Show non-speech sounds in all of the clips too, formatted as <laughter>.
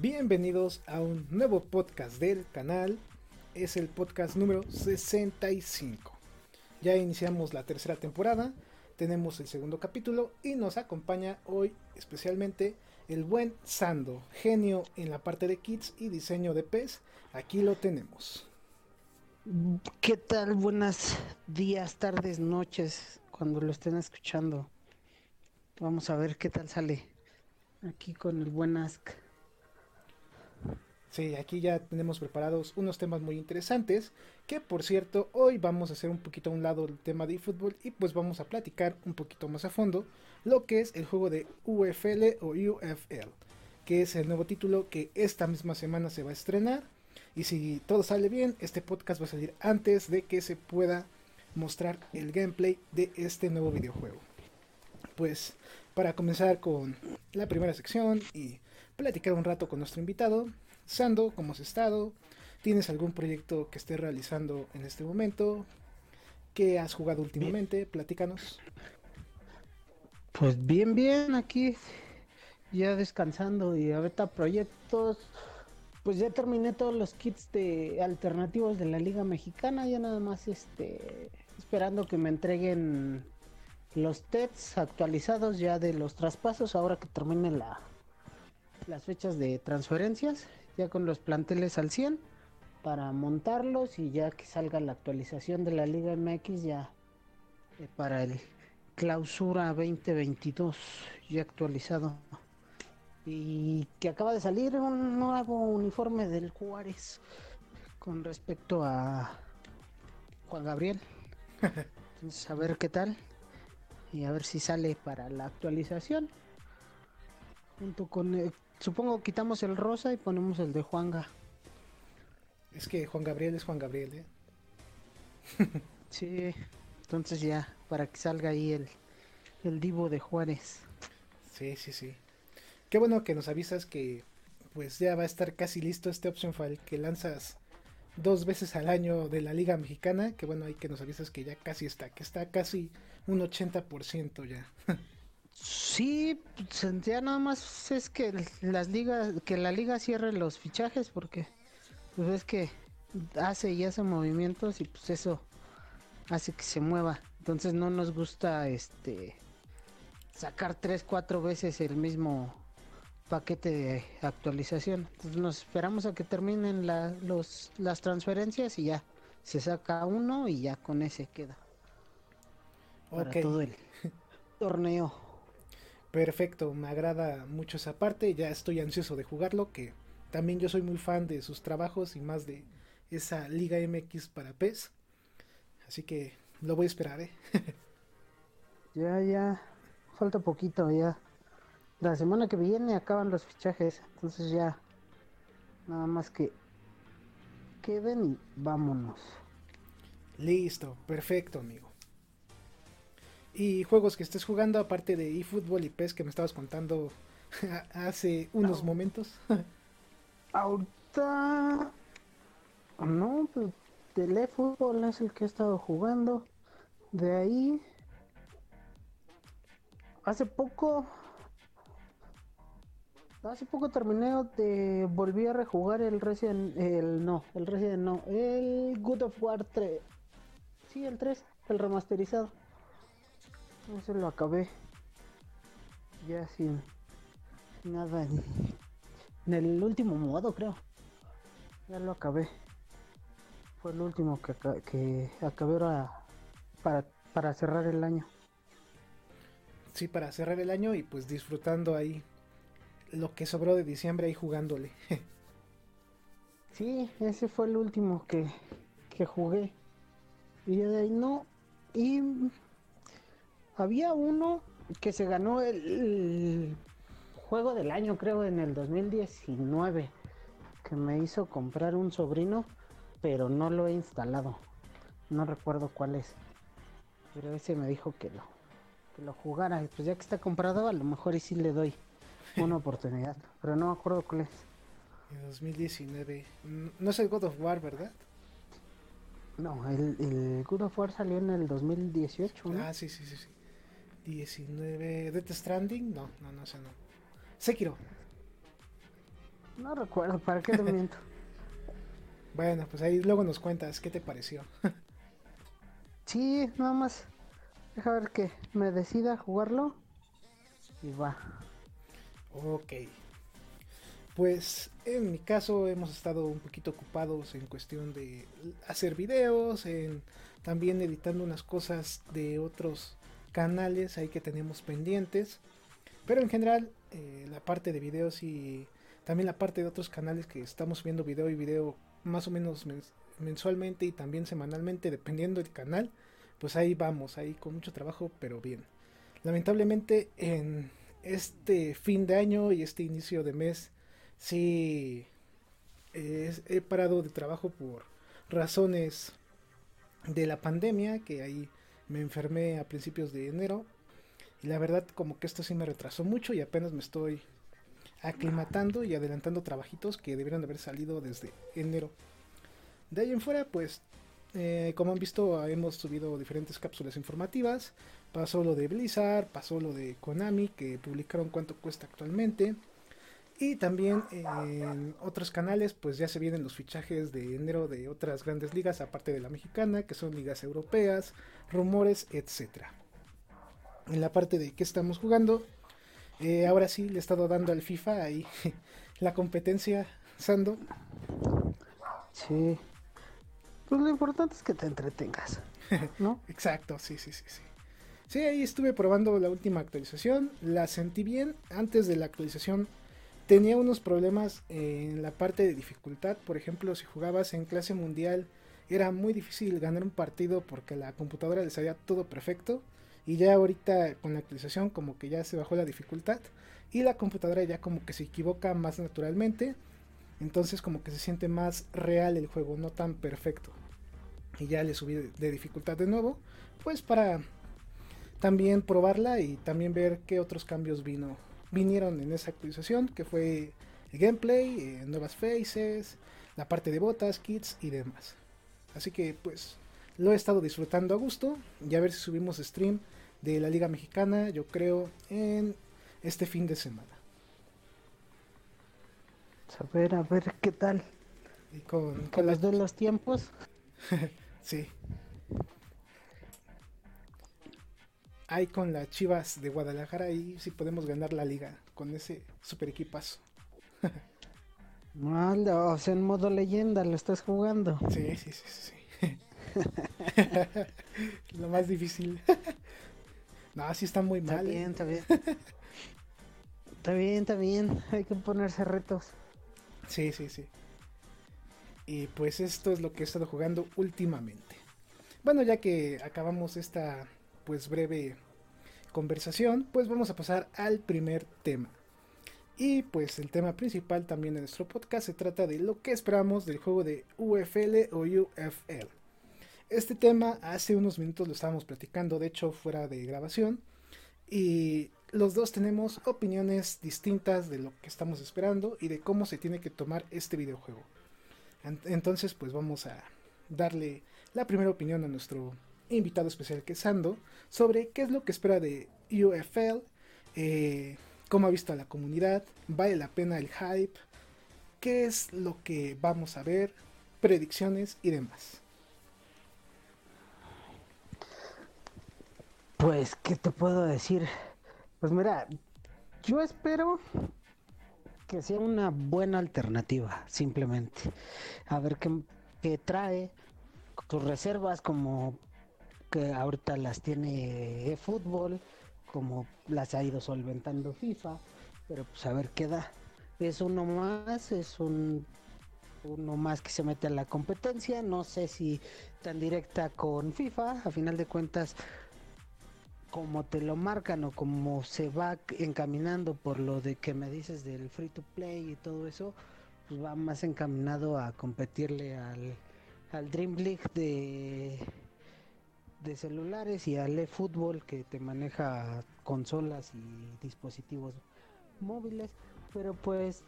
Bienvenidos a un nuevo podcast del canal. Es el podcast número 65. Ya iniciamos la tercera temporada, tenemos el segundo capítulo y nos acompaña hoy especialmente el buen Sando, genio en la parte de kits y diseño de pez. Aquí lo tenemos. ¿Qué tal? Buenos días, tardes, noches, cuando lo estén escuchando. Vamos a ver qué tal sale aquí con el buen Ask. Sí, aquí ya tenemos preparados unos temas muy interesantes, que por cierto, hoy vamos a hacer un poquito a un lado el tema de fútbol y pues vamos a platicar un poquito más a fondo lo que es el juego de UFL o UFL, que es el nuevo título que esta misma semana se va a estrenar. Y si todo sale bien, este podcast va a salir antes de que se pueda mostrar el gameplay de este nuevo videojuego. Pues para comenzar con la primera sección y platicar un rato con nuestro invitado, Sando, ¿cómo has estado? ¿Tienes algún proyecto que estés realizando en este momento? ¿Qué has jugado últimamente? Platícanos. Pues bien, bien, aquí ya descansando y ahorita proyectos. Pues ya terminé todos los kits de alternativos de la Liga Mexicana, ya nada más este esperando que me entreguen los TEDs actualizados ya de los traspasos ahora que termine la las fechas de transferencias ya con los planteles al 100 para montarlos y ya que salga la actualización de la Liga MX ya eh, para el clausura 2022 ya actualizado. Y que acaba de salir un nuevo uniforme del Juárez con respecto a Juan Gabriel. <laughs> Entonces a ver qué tal y a ver si sale para la actualización junto con el Supongo quitamos el rosa y ponemos el de Juanga. Es que Juan Gabriel es Juan Gabriel, ¿eh? <laughs> <laughs> sí, entonces ya, para que salga ahí el, el divo de Juárez. Sí, sí, sí. Qué bueno que nos avisas que pues ya va a estar casi listo este Option File que lanzas dos veces al año de la Liga Mexicana. Que bueno, hay que nos avisas que ya casi está, que está casi un 80% ya. <laughs> Sí, ya nada más es que las ligas, que la liga cierre los fichajes porque pues es que hace y hace movimientos y pues eso hace que se mueva. Entonces no nos gusta este sacar tres, cuatro veces el mismo paquete de actualización. Entonces nos esperamos a que terminen los, las transferencias y ya se saca uno y ya con ese queda. Para todo el <laughs> torneo. Perfecto, me agrada mucho esa parte, ya estoy ansioso de jugarlo, que también yo soy muy fan de sus trabajos y más de esa Liga MX para PES. Así que lo voy a esperar, ¿eh? <laughs> ya, ya, falta poquito, ya. La semana que viene acaban los fichajes, entonces ya, nada más que queden y vámonos. Listo, perfecto, amigo. Y juegos que estés jugando, aparte de eFootball y PES que me estabas contando <laughs> hace unos momentos. <laughs> Ahorita. No, pues del eFootball es el que he estado jugando. De ahí. Hace poco. Hace poco terminé de. Volví a rejugar el Resident. El no, el Resident no. El Good of War 3. Sí, el 3, el remasterizado. Eso lo acabé. Ya sin nada en, el último modo, creo. Ya lo acabé. Fue el último que, que acabé ahora para, para cerrar el año. Sí, para cerrar el año y pues disfrutando ahí lo que sobró de diciembre ahí jugándole. <laughs> sí, ese fue el último que, que jugué. Y de ahí no. Y Había uno que se ganó el, juego del año, creo, en el 2019, que me hizo comprar un sobrino, pero no lo he instalado. No recuerdo cuál es. Pero ese me dijo que lo, que lo jugara. Pues ya que está comprado, a lo mejor y sí le doy una <laughs> oportunidad. Pero no me acuerdo cuál es. En 2019. No es el God of War, ¿verdad? No, el, el God of War salió en el 2018, ¿no? Ah, sí, sí, sí, sí. 19. ¿Death Stranding? No, no, no sé, no. Sekiro. No recuerdo, ¿para qué te <laughs> miento? bueno, pues ahí luego nos cuentas qué te pareció. <laughs> sí, nada más. Deja ver que me decida jugarlo. Y va. Ok. Pues en mi caso hemos estado un poquito ocupados en cuestión de hacer videos, en también editando unas cosas de otros canales ahí que tenemos pendientes. Pero en general eh, la parte de videos y también la parte de otros canales que estamos viendo video y video más o menos mensualmente y también semanalmente dependiendo del canal, pues ahí vamos, ahí con mucho trabajo, pero bien. Lamentablemente en este fin de año y este inicio de mes sí he parado de trabajo por razones de la pandemia, que ahí me enfermé a principios de enero. Y la verdad como que esto sí me retrasó mucho y apenas me estoy aclimatando y adelantando trabajitos que deberían haber salido desde enero. De ahí en fuera, pues, eh, como han visto, hemos subido diferentes cápsulas informativas. Pasó lo de Blizzard, pasó lo de Konami, que publicaron cuánto cuesta actualmente. Y también en otros canales, pues ya se vienen los fichajes de enero de otras grandes ligas, aparte de la mexicana, que son ligas europeas, rumores, etc. En la parte de qué estamos jugando, eh, ahora sí le he estado dando al FIFA ahí <laughs> la competencia, Sando. Sí. Pues lo importante es que te entretengas, <laughs> ¿no? Exacto, sí, sí, sí, sí. Sí, ahí estuve probando la última actualización, la sentí bien. Antes de la actualización tenía unos problemas en la parte de dificultad. Por ejemplo, si jugabas en clase mundial, era muy difícil ganar un partido porque la computadora le salía todo perfecto. Y ya ahorita con la actualización como que ya se bajó la dificultad. Y la computadora ya como que se equivoca más naturalmente. Entonces como que se siente más real el juego, no tan perfecto. Y ya le subí de dificultad de nuevo. Pues para también probarla y también ver qué otros cambios vino vinieron en esa actualización, que fue el gameplay, eh, nuevas faces, la parte de botas, kits y demás. Así que pues lo he estado disfrutando a gusto y a ver si subimos stream de la Liga Mexicana, yo creo, en este fin de semana. A ver, a ver qué tal. Y con, con las de los tiempos. <laughs> sí. Ahí con las Chivas de Guadalajara, ahí sí podemos ganar la liga con ese super equipazo. Mal, o sea, en modo leyenda lo estás jugando. Sí, sí, sí, sí. <laughs> Lo más difícil. no, sí está muy mal. Está bien, ¿eh? está bien. está bien, está bien. Hay que ponerse retos. Sí, sí, sí. Y pues esto es lo que he estado jugando últimamente. Bueno, ya que acabamos esta pues breve conversación, pues vamos a pasar al primer tema. Y pues el tema principal también de nuestro podcast se trata de lo que esperamos del juego de UFL o UFL. Este tema hace unos minutos lo estábamos platicando, de hecho fuera de grabación, y los dos tenemos opiniones distintas de lo que estamos esperando y de cómo se tiene que tomar este videojuego. Entonces pues vamos a darle la primera opinión a nuestro invitado especial que es Sando, sobre qué es lo que espera de UFL, eh, cómo ha visto a la comunidad, vale la pena el hype, qué es lo que vamos a ver, predicciones y demás. Pues, ¿qué te puedo decir? Pues mira, yo espero que sea una buena alternativa, simplemente. A ver qué, qué trae tus reservas como que ahorita las tiene fútbol, como las ha ido solventando FIFA, pero pues a ver qué da. Es uno más, es un uno más que se mete a la competencia, no sé si tan directa con FIFA, a final de cuentas como te lo marcan o como se va encaminando por lo de que me dices del free to play y todo eso, pues va más encaminado a competirle al, al Dream League de, de celulares y al eFootball que te maneja consolas y dispositivos móviles. Pero pues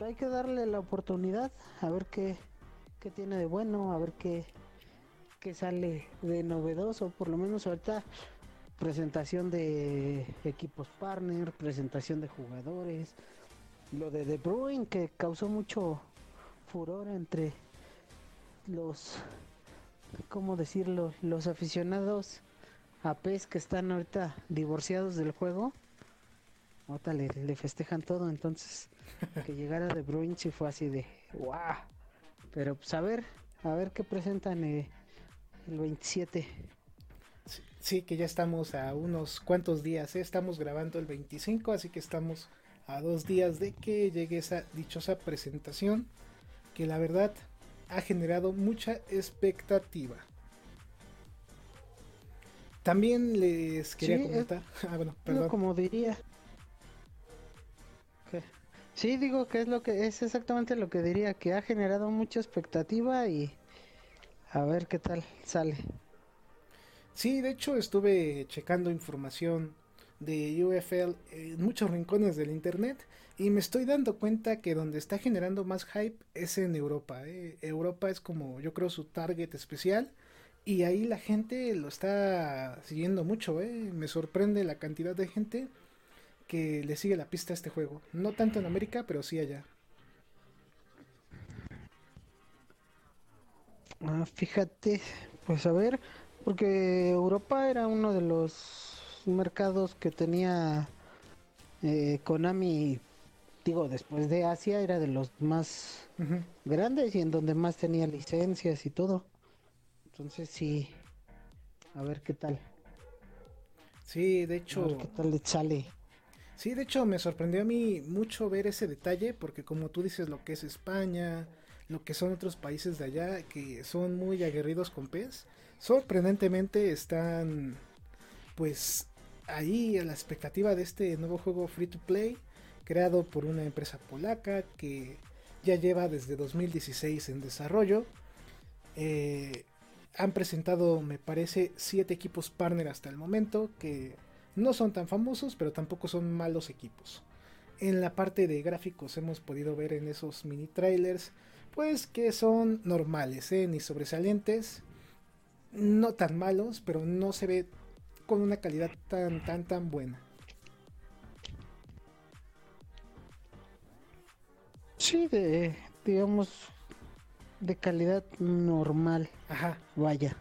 hay que darle la oportunidad a ver qué, qué tiene de bueno, a ver qué, qué sale de novedoso. Por lo menos ahorita presentación de equipos partner, presentación de jugadores, lo de De Bruyne que causó mucho furor entre los, ¿cómo decirlo? Los aficionados a PES que están ahorita divorciados del juego. Ahorita le, le festejan todo, entonces <laughs> que llegara De Bruyne si fue así de wow. Pero pues a ver, a ver qué presentan eh, el 27. Sí, que ya estamos a unos cuantos días, ¿eh? estamos grabando el 25, así que estamos a dos días de que llegue esa dichosa presentación, que la verdad ha generado mucha expectativa. También les quería Sí, comentar, <laughs> ah, bueno, perdón. como diría. ¿Qué? Sí, digo que es lo que es exactamente lo que diría, que ha generado mucha expectativa y a ver qué tal sale. Sí, de hecho estuve checando información de UFL en muchos rincones del internet y me estoy dando cuenta que donde está generando más hype es en Europa. ¿eh? Europa es como yo creo su target especial y ahí la gente lo está siguiendo mucho. ¿eh? Me sorprende la cantidad de gente que le sigue la pista a este juego. No tanto en América, pero sí allá. Ah, fíjate, pues a ver, porque Europa era uno de los mercados que tenía eh, Konami, digo, después de Asia era de los más grandes y en donde más tenía licencias y todo. Entonces sí, a ver qué tal, Sí, de a hecho... ver qué tal le sale. Sí, de hecho me sorprendió a mí mucho ver ese detalle porque como tú dices lo que es España, lo que son otros países de allá que son muy aguerridos con PES, sorprendentemente están pues ahí a la expectativa de este nuevo juego free to play creado por una empresa polaca que ya lleva desde 2016 en desarrollo. Eh, han presentado me parece siete equipos partner hasta el momento que no son tan famosos, pero tampoco son malos equipos. En la parte de gráficos hemos podido ver en esos mini trailers, pues que son normales, ¿eh? ni sobresalientes, no tan malos, pero no se ve con una calidad tan, tan, tan buena. Sí, de, digamos, de calidad normal, Ajá, vaya.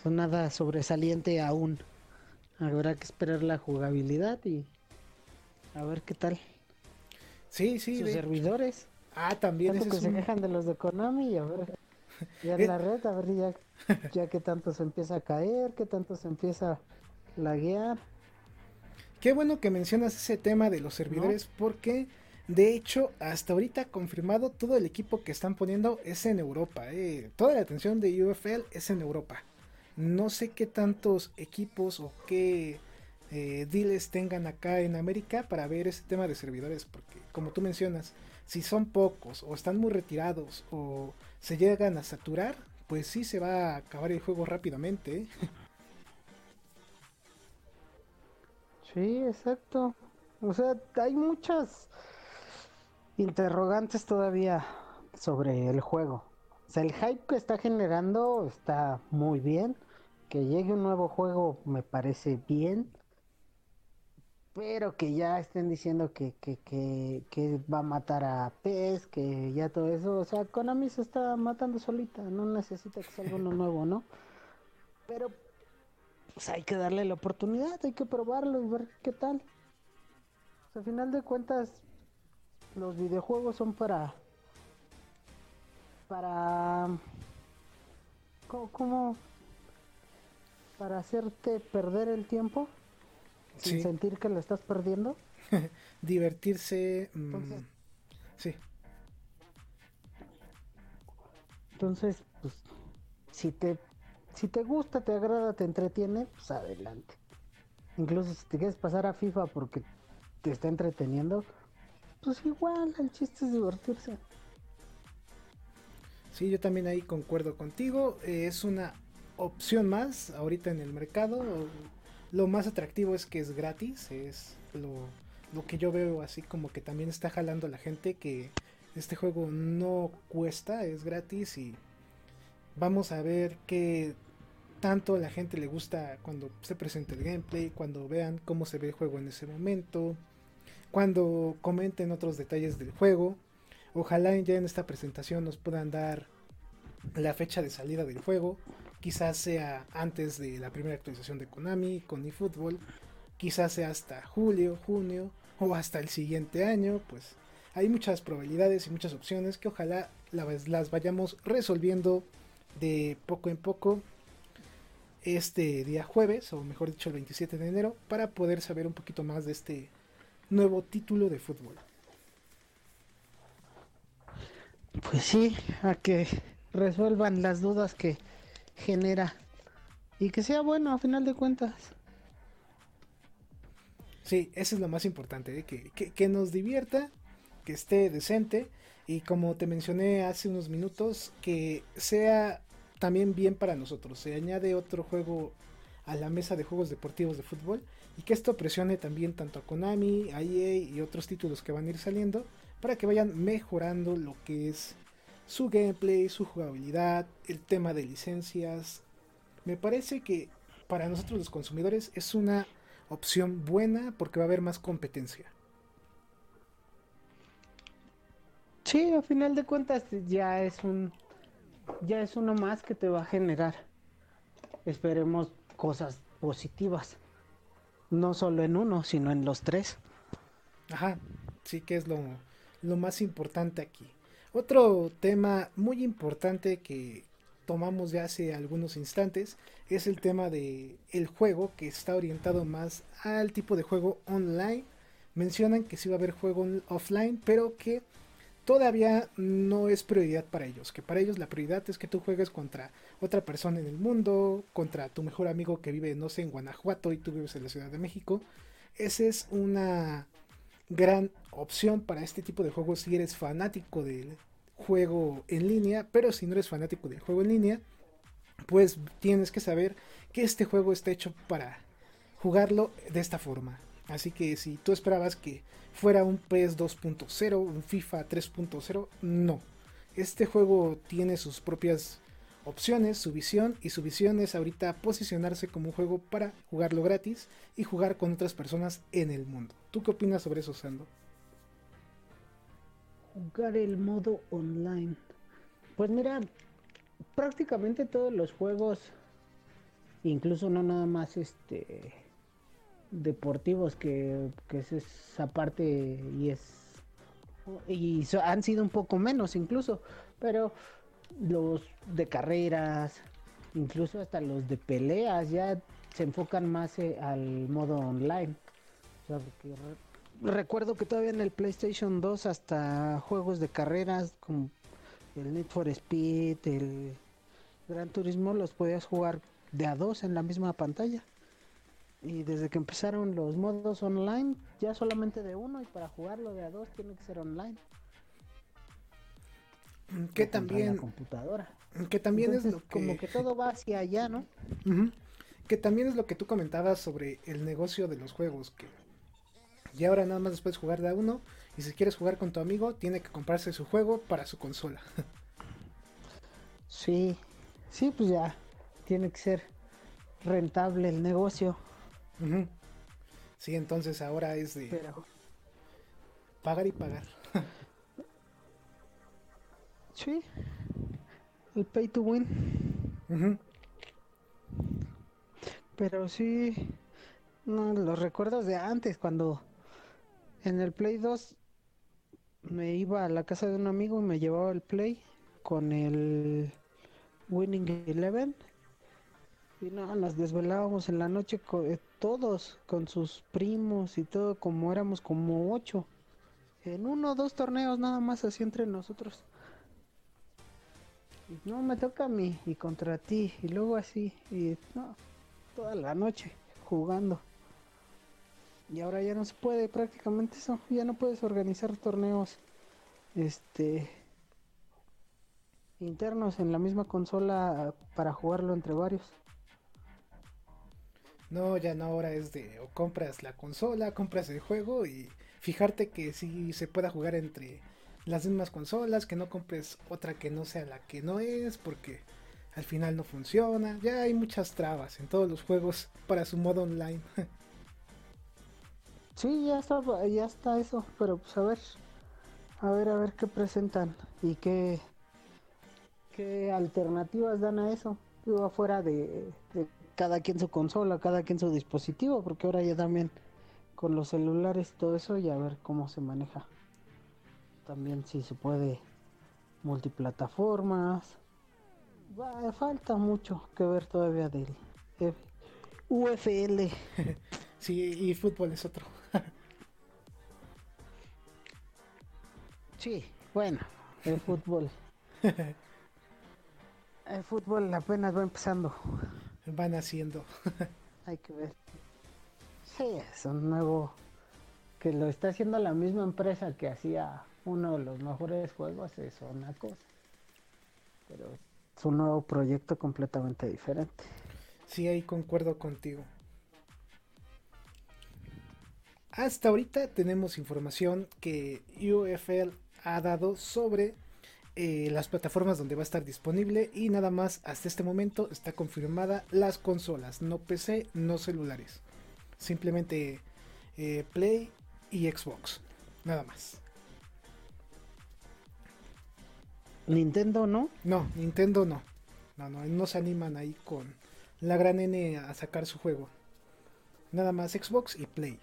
Son nada sobresaliente aún. Habrá que esperar la jugabilidad y a ver qué tal. sí, sí. Sus de- servidores. Ah, también Tanto que se un- quejan de los de Konami y a ver. <laughs> Ya Eh. en la red, a ver ya, <laughs> ya que tanto se empieza a caer, que tanto se empieza a laguear. Qué bueno que mencionas ese tema de los servidores porque de hecho hasta ahorita confirmado todo el equipo que están poniendo es en Europa. eh. Toda la atención de UFL es en Europa. No sé qué tantos equipos o qué eh, deals tengan acá en América para ver ese tema de servidores porque como tú mencionas, si son pocos o están muy retirados o se llegan a saturar, pues sí se va a acabar el juego rápidamente. eh. Sí, exacto. O sea, hay muchas interrogantes todavía sobre el juego. O sea, el hype que está generando está muy bien. Que llegue un nuevo juego me parece bien. Pero que ya estén diciendo que, que, que, que va a matar a PES, que ya todo eso. O sea, Konami se está matando solita. No necesita que salga uno nuevo, ¿no? Pero pues hay que darle la oportunidad, hay que probarlo y ver qué tal. O sea, al final de cuentas, los videojuegos son para. para. ¿Cómo? cómo- para hacerte perder el tiempo sin Sí. sentir que lo estás perdiendo. <laughs> divertirse. mm, sí, Entonces, pues, si te, si te gusta, te agrada, te entretiene, pues adelante. Incluso si te quieres pasar a FIFA porque te está entreteniendo, pues igual, el chiste es divertirse. Sí, yo también ahí concuerdo contigo. Eh, es una opción más ahorita en el mercado. Lo más atractivo es que es gratis. Es lo, lo que yo veo así como que también está jalando a la gente que este juego no cuesta, es gratis y vamos a ver qué tanto a la gente le gusta cuando se presente el gameplay, cuando vean cómo se ve el juego en ese momento, cuando comenten otros detalles del juego. Ojalá ya en esta presentación nos puedan dar la fecha de salida del juego. Quizás sea antes de la primera actualización de Konami con eFootball. Quizás sea hasta julio, junio o hasta el siguiente año. Pues hay muchas probabilidades y muchas opciones que ojalá las vayamos resolviendo de poco en poco este día jueves, o mejor dicho el 27 de enero, para poder saber un poquito más de este nuevo título de fútbol. Pues sí, a que resuelvan las dudas que genera y que sea bueno a final de cuentas. Sí, eso es lo más importante, ¿eh? que, que nos divierta, que esté decente y como te mencioné hace unos minutos, que sea también bien para nosotros. Se añade otro juego a la mesa de juegos deportivos de fútbol y que esto presione también tanto a Konami, a EA y otros títulos que van a ir saliendo para que vayan mejorando lo que es su gameplay, su jugabilidad, el tema de licencias. Me parece que para nosotros los consumidores es una opción buena porque va a haber más competencia. Sí, a final de cuentas ya es un ya es uno más que te va a generar. Esperemos cosas positivas. No solo en uno, sino en los tres. Ajá, sí que es lo, lo más importante aquí. Otro tema muy importante que tomamos ya hace algunos instantes es el tema de el juego que está orientado más al tipo de juego online. Mencionan que sí va a haber juego offline, pero que todavía no es prioridad para ellos, que para ellos la prioridad es que tú juegues contra otra persona en el mundo, contra tu mejor amigo que vive, no sé, en Guanajuato y tú vives en la Ciudad de México. Esa es una gran opción para este tipo de juegos si eres fanático del juego en línea, pero si no eres fanático del juego en línea, pues tienes que saber que este juego está hecho para jugarlo de esta forma. Así que si tú esperabas que fuera un PES 2.0, un FIFA 3.0, no. Este juego tiene sus propias opciones, su visión, y su visión es ahorita posicionarse como un juego para jugarlo gratis y jugar con otras personas en el mundo. ¿Tú qué opinas sobre eso, Sando? Jugar el modo online. Pues mira, prácticamente todos los juegos, incluso no nada más este deportivos que, es esa parte y es y han sido un poco menos incluso pero los de carreras incluso hasta los de peleas ya se enfocan más eh, al modo online. Recuerdo que todavía en el PlayStation 2 hasta juegos de carreras como el Need for Speed el Gran Turismo los podías jugar de a dos en la misma pantalla y desde que empezaron los modos online, ya solamente de uno y para jugarlo de a dos tiene que ser online. Que también. computadora. Que también es lo que. Como que todo va hacia allá, ¿no? Que también es lo que tú comentabas sobre el negocio de los juegos. Que ya ahora nada más después jugar de a uno. Y si quieres jugar con tu amigo, tiene que comprarse su juego para su consola. sí, sí, pues ya. Tiene que ser rentable el negocio. Sí, entonces ahora es de pagar y pagar. sí, el pay to win. Pero sí, no, los recuerdos de antes, cuando en el Play 2 me iba a la casa de un amigo y me llevaba el Play con el Winning Eleven y no, nos desvelábamos en la noche eh, todos con sus primos y todo, como éramos como ocho. En uno o dos torneos nada más así entre nosotros. No, me toca a mí y contra ti. Y luego así. Y no, toda la noche jugando. Y ahora ya no se puede prácticamente eso, ya no puedes organizar torneos este internos en la misma consola para jugarlo entre varios. No, ya no, ahora es de o compras la consola, compras el juego y fijarte que sí se pueda jugar entre las mismas consolas, que no compres otra que no sea la que no es, porque al final no funciona. Ya hay muchas trabas en todos los juegos para su modo online. <laughs> sí, ya está, ya está eso, pero pues a ver, a ver, a ver qué presentan y qué, qué alternativas dan a eso. Digo, afuera de, de cada quien su consola, cada quien su dispositivo, porque ahora ya también con los celulares todo eso y a ver cómo se maneja. También si se puede multiplataformas. falta mucho que ver todavía del UFL. <laughs> sí, y fútbol es otro. <laughs> sí, bueno, el fútbol. <laughs> el fútbol apenas va empezando. Van haciendo. <laughs> Hay que ver. Sí, es un nuevo que lo está haciendo la misma empresa que hacía uno de los mejores juegos, es una cosa. Pero es un nuevo proyecto completamente diferente. Sí, ahí concuerdo contigo. Hasta ahorita tenemos información que UFL ha dado sobre eh, las plataformas donde va a estar disponible y nada más hasta este momento está confirmada las consolas, no PC, no celulares simplemente eh, Play y Xbox, nada más. Nintendo no. No, Nintendo no. No, no, no se animan ahí con la gran N a sacar su juego. Nada más Xbox y Play.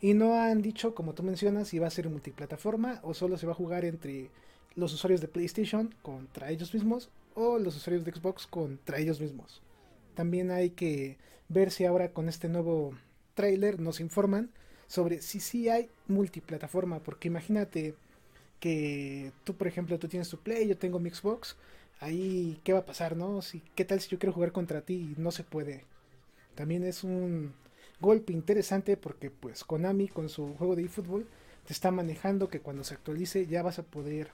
Y no han dicho, como tú mencionas, si va a ser multiplataforma o solo se va a jugar entre los usuarios de PlayStation contra ellos mismos o los usuarios de Xbox contra ellos mismos. También hay que ver si ahora con este nuevo trailer nos informan sobre si sí hay multiplataforma, porque imagínate que tú, por ejemplo, tú tienes tu Play, yo tengo mi Xbox, ahí qué va a pasar, ¿no? Si, ¿Qué tal si yo quiero jugar contra ti y no se puede? También es un golpe interesante porque pues Konami con su juego de eFootball te está manejando que cuando se actualice ya vas a poder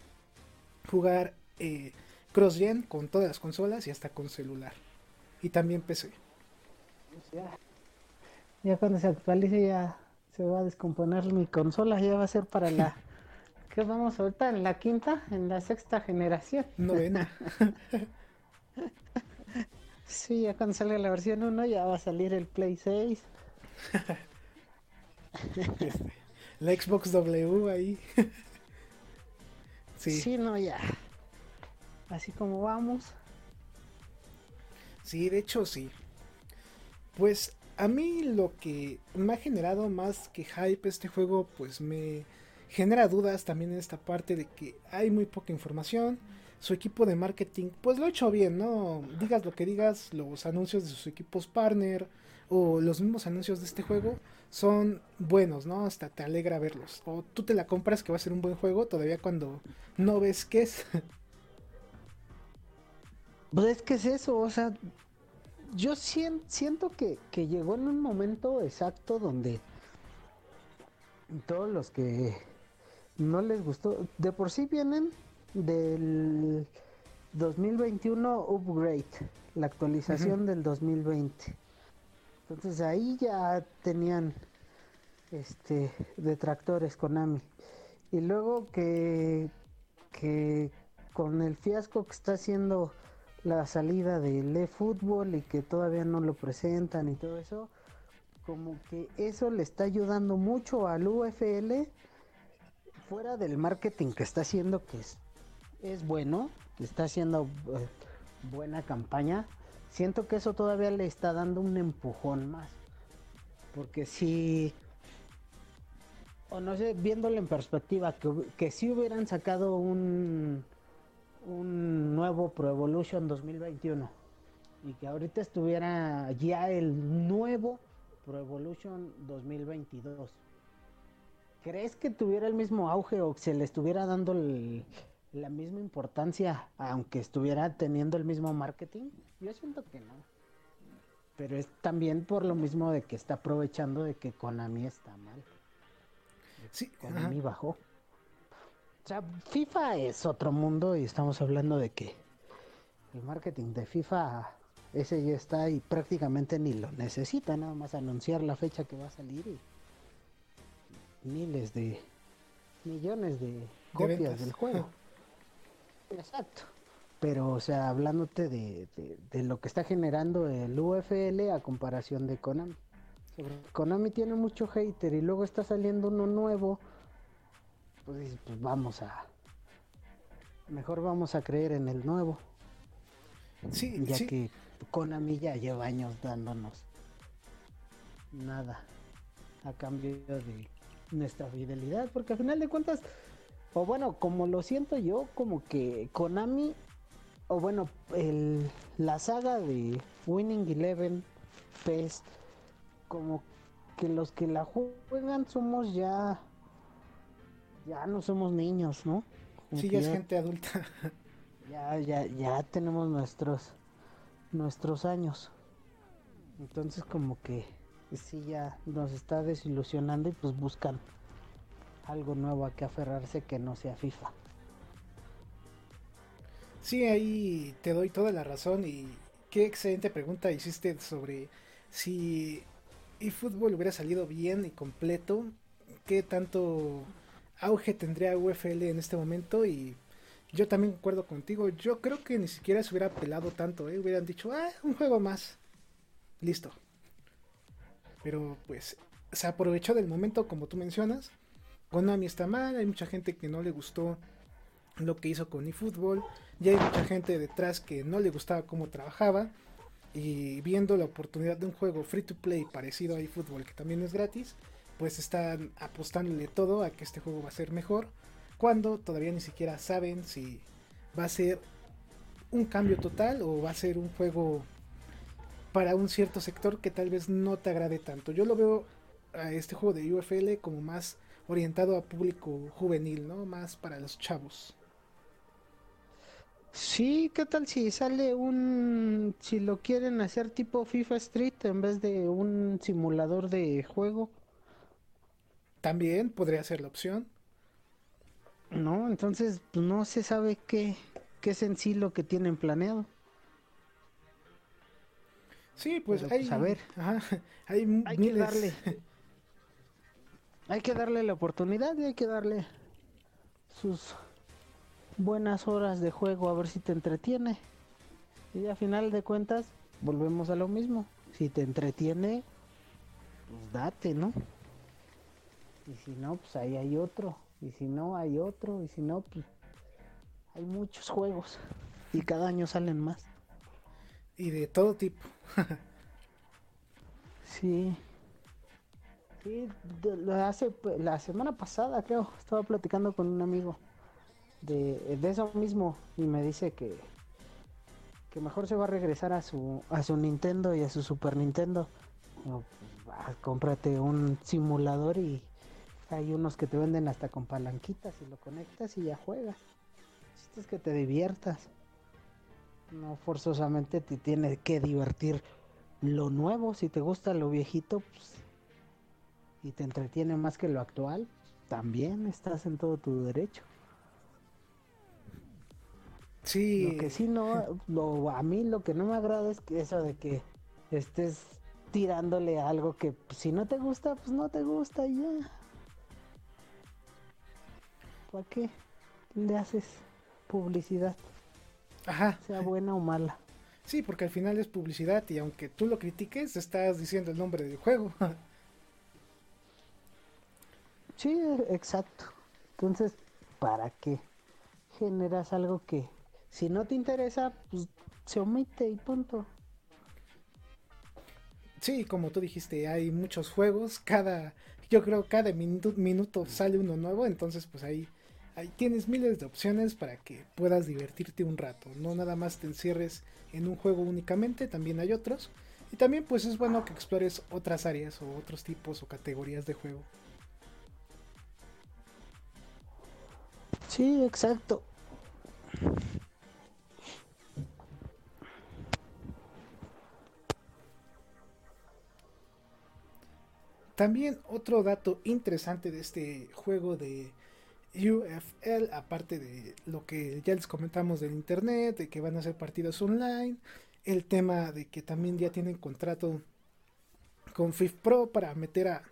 jugar eh, cross-gen con todas las consolas y hasta con celular. Y también PC. Ya cuando se actualice ya se va a descomponer mi consola, ya va a ser para la... <laughs> ¿Qué vamos ahorita? ¿En la quinta? ¿En la sexta generación? Novena. <laughs> sí, ya cuando salga la versión 1 ya va a salir el Play 6. <laughs> Este, la Xbox W ahí. Sí. Sí, no, ya. Así como vamos. Sí, de hecho sí. Pues a mí lo que me ha generado más que hype este juego, pues me genera dudas también en esta parte de que hay muy poca información. Su equipo de marketing, pues lo ha hecho bien, ¿no? Digas lo que digas, los anuncios de sus equipos partner o los mismos anuncios de este juego son buenos, ¿no? Hasta te alegra verlos. O tú te la compras que va a ser un buen juego todavía cuando no ves qué es. Pues es que es eso, o sea, yo siento que, llegó en un momento exacto donde todos los que no les gustó, de por sí vienen del 2021 upgrade, la actualización del 2020. Entonces ahí ya tenían este detractores Konami. Y luego que, que con el fiasco que está haciendo la salida del eFootball y que todavía no lo presentan y todo eso, como que eso le está ayudando mucho al UFL fuera del marketing que está haciendo que es, es bueno, está haciendo eh, buena campaña. Siento que eso todavía le está dando un empujón más. Porque si o no sé, viéndolo en perspectiva, que, que si hubieran sacado un un nuevo Pro Evolution 2021 y que ahorita estuviera ya el nuevo Pro Evolution 2022. ¿Crees que tuviera el mismo auge o que se le estuviera dando la misma importancia aunque estuviera teniendo el mismo marketing? Yo siento que no. Pero es también por lo mismo de que está aprovechando de que Konami está mal. Sí, Konami bajó. O sea, FIFA es otro mundo y estamos hablando de que el marketing de FIFA ese ya está y prácticamente ni lo necesita, nada más anunciar la fecha que va a salir y miles de millones de copias del juego. Exacto. Pero, o sea, hablándote de, de, lo que está generando el UFL a comparación de Konami. Konami tiene mucho hater y luego está saliendo uno nuevo. Pues, pues vamos a. Mejor vamos a creer en el nuevo. Sí, ya que Konami ya lleva años dándonos nada a cambio de nuestra fidelidad, porque al final de cuentas, o bueno, como lo siento yo, como que Konami, o bueno, el, la saga de Winning Eleven, PES, como que los que la juegan somos ya, ya no somos niños, ¿no? sí, ya es gente adulta. <laughs> Ya, ya, ya tenemos nuestros, nuestros años. Entonces como que sí ya nos está desilusionando y pues buscan algo nuevo a que aferrarse que no sea FIFA. Sí, ahí te doy toda la razón y qué excelente pregunta hiciste sobre si eFootball hubiera salido bien y completo, qué tanto auge tendría UFL en este momento y yo también acuerdo contigo, yo creo que ni siquiera se hubiera pelado tanto, ¿eh? hubieran dicho, ah, un juego más, listo. Pero pues se aprovechó del momento como tú mencionas. Konami está mal, hay mucha gente que no le gustó lo que hizo con eFootball. Ya hay mucha gente detrás que no le gustaba cómo trabajaba. Y viendo la oportunidad de un juego free to play parecido a eFootball que también es gratis, pues están apostándole todo a que este juego va a ser mejor. Cuando todavía ni siquiera saben si va a ser un cambio total o va a ser un juego para un cierto sector que tal vez no te agrade tanto. Yo lo veo a este juego de UFL como más orientado a público juvenil, ¿no? Más para los chavos. Sí, ¿qué tal si sale un... si lo quieren hacer tipo FIFA Street en vez de un simulador de juego? También podría ser la opción. No, entonces pues, no se sabe qué, qué es en sí lo que tienen planeado. Sí, pues, hay, pues, a ver, <laughs> hay, que darle, <laughs> hay que darle la oportunidad y hay que darle sus buenas horas de juego a ver si te entretiene. Y a final de cuentas, volvemos a lo mismo. Si te entretiene, pues date, ¿no? Y si no, pues ahí hay otro. Y si no, hay otro. Y si no, pues hay muchos juegos. Y cada año salen más y de todo tipo. <laughs> sí. Sí, hace, la semana pasada creo, estaba platicando con un amigo de, eso mismo y me dice que, que mejor se va a regresar a su, a su Nintendo y a su Super Nintendo. Pues, cómprate un simulador y hay unos que te venden hasta con palanquitas y lo conectas y ya juegas. es que te diviertas. No forzosamente te tiene que divertir lo nuevo. Si te gusta lo viejito pues, y te entretiene más que lo actual, también estás en todo tu derecho. Sí. Lo que sí no, lo, a mí lo que no me agrada es que eso de que estés tirándole algo que pues, si no te gusta, pues no te gusta y ya. ¿Para qué le haces publicidad? Ajá. Sea buena o mala. Sí, porque al final es publicidad y aunque tú lo critiques, estás diciendo el nombre del juego. sí, exacto. Entonces, ¿para qué generas algo que si no te interesa, pues se omite y punto? Sí, como tú dijiste, hay muchos juegos, cada, yo creo cada minuto, minuto sale uno nuevo, entonces pues ahí ahí tienes miles de opciones para que puedas divertirte un rato. No nada más te encierres en un juego únicamente, también hay otros. Y también pues es bueno que explores otras áreas o otros tipos o categorías de juego. Sí, exacto. También otro dato interesante de este juego de UFL, aparte de lo que ya les comentamos del internet, de que van a ser partidos online, el tema de que también ya tienen contrato con FIFPro para meter a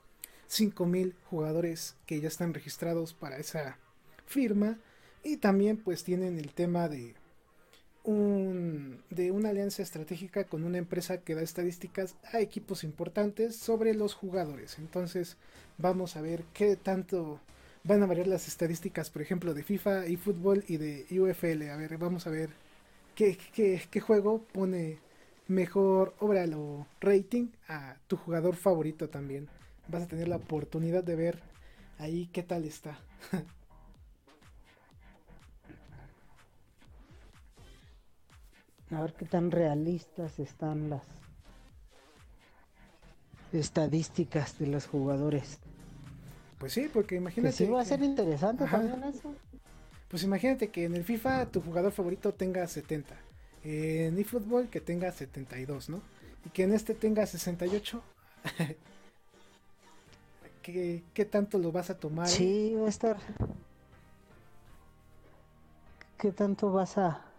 5000 jugadores que ya están registrados para esa firma. Y también pues tienen el tema de un, de una alianza estratégica con una empresa que da estadísticas a equipos importantes sobre los jugadores. Entonces vamos a ver qué tanto van a variar las estadísticas, por ejemplo, de FIFA y fútbol y de UFL. A ver, vamos a ver qué, qué, qué juego pone mejor obra o rating a tu jugador favorito también. Vas a tener la oportunidad de ver ahí qué tal está. <laughs> A ver qué tan realistas están las estadísticas de los jugadores. Pues sí, porque imagínate. Que sí va a ser interesante también eso. Pues imagínate que en el FIFA tu jugador favorito tenga 70. En eFootball que tenga 72, ¿no? Y que en este tenga 68. <laughs> ¿Qué, ¿Qué tanto lo vas a tomar? Sí, va a estar. ¿Qué tanto vas a.?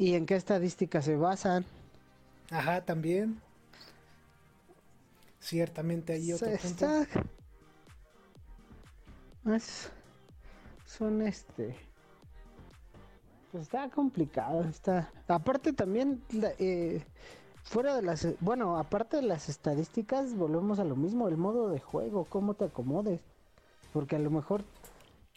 ¿Y en qué estadísticas se basan? Ajá, también. Ciertamente hay otro está... Son este... Pues está complicado, está... Aparte también, eh, fuera de las... Bueno, aparte de las estadísticas, volvemos a lo mismo, el modo de juego, cómo te acomodes. Porque a lo mejor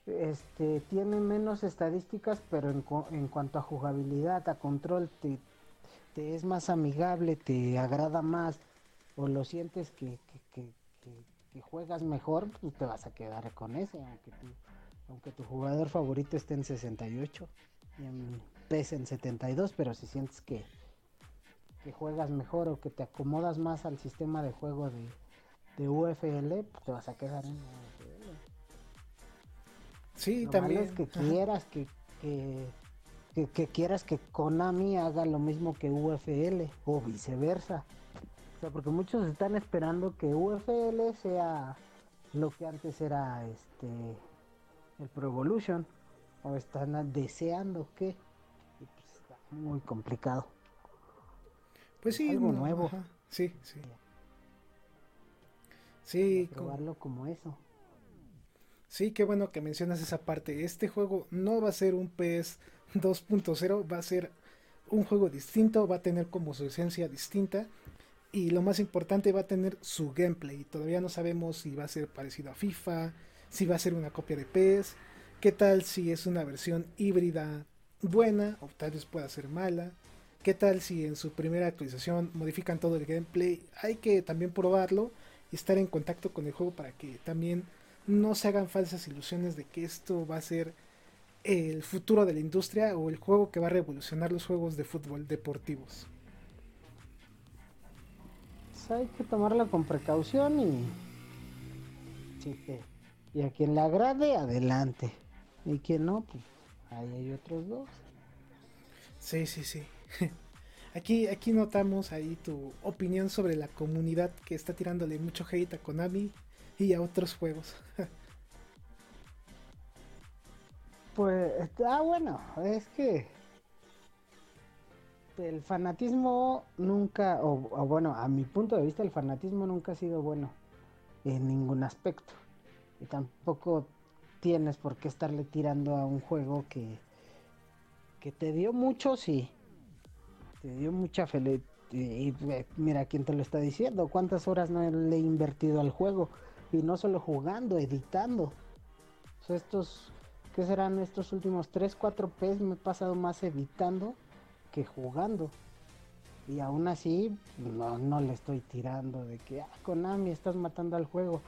este, tiene menos estadísticas, pero en, en cuanto a jugabilidad, a control, te, te, es más amigable, te agrada más, o lo sientes que, que, que, juegas mejor, pues te vas a quedar con ese, aunque tu, aunque tu jugador favorito esté en 68 y en PES en 72, pero si sientes que, que juegas mejor o que te acomodas más al sistema de juego de, de UFL, pues te vas a quedar en Sí, también. es que quieras que, que, quieras que Konami haga lo mismo que UFL o viceversa. O sea, porque muchos están esperando que UFL sea lo que antes era este el Pro Evolution o están deseando que pues, está muy complicado. Pues sí, algo nuevo. Sí, sí. Sí, probarlo como eso. Sí, qué bueno que mencionas esa parte. Este juego no va a ser un PS 2.0, va a ser un juego distinto, va a tener como su esencia distinta y lo más importante va a tener su gameplay. Todavía no sabemos si va a ser parecido a FIFA, si va a ser una copia de PES, qué tal si es una versión híbrida buena o tal vez pueda ser mala, qué tal si en su primera actualización modifican todo el gameplay. Hay que también probarlo y estar en contacto con el juego para que también no se hagan falsas ilusiones de que esto va a ser el futuro de la industria o el juego que va a revolucionar los juegos de fútbol deportivos. Pues hay que tomarlo con precaución y y a quien le agrade adelante y quien no pues ahí hay otros dos. Sí, sí, sí. <laughs> Aquí, aquí notamos ahí tu opinión sobre la comunidad que está tirándole mucho hate a Konami y a otros juegos. <laughs> pues, ah, bueno, es que el fanatismo nunca, o, bueno, a mi punto de vista, el fanatismo nunca ha sido bueno en ningún aspecto. Y tampoco tienes por qué estarle tirando a un juego que, que te dio mucho, sí. Te dio mucha felicidad. Y, mira quién te lo está diciendo, cuántas horas no le he invertido al juego y no solo jugando, editando. estos, ¿qué serán estos últimos 3, 4 Ps? Me he pasado más editando que jugando. Y aún así, no, no le estoy tirando de que, ah, Konami, estás matando al juego.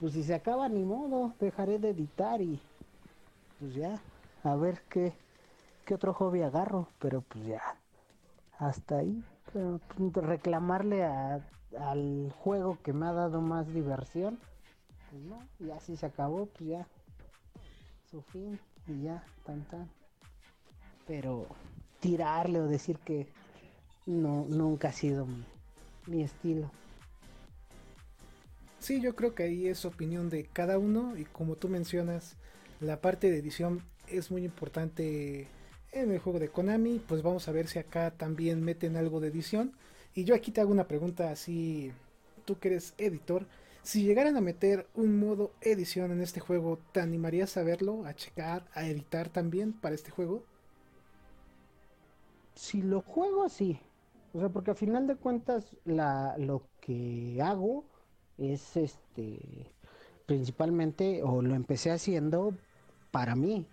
Pues si se acaba, ni modo, dejaré de editar y pues ya, a ver qué, qué otro hobby agarro. Pero pues ya, hasta ahí. Pues, reclamarle al juego que me ha dado más diversión, pues y así se acabó, pues ya, su fin, y ya, tan tan. Pero tirarle o decir que no, nunca ha sido mi, estilo. Sí, yo creo que ahí es opinión de cada uno y como tú mencionas, la parte de edición es muy importante en el juego de Konami, pues vamos a ver si acá también meten algo de edición. Y yo aquí te hago una pregunta así, tú que eres editor, si llegaran a meter un modo edición en este juego, ¿te animarías a verlo, a checar, a editar también para este juego? Si lo juego así, o sea, porque al final de cuentas la, lo que hago es este principalmente o lo empecé haciendo para mí,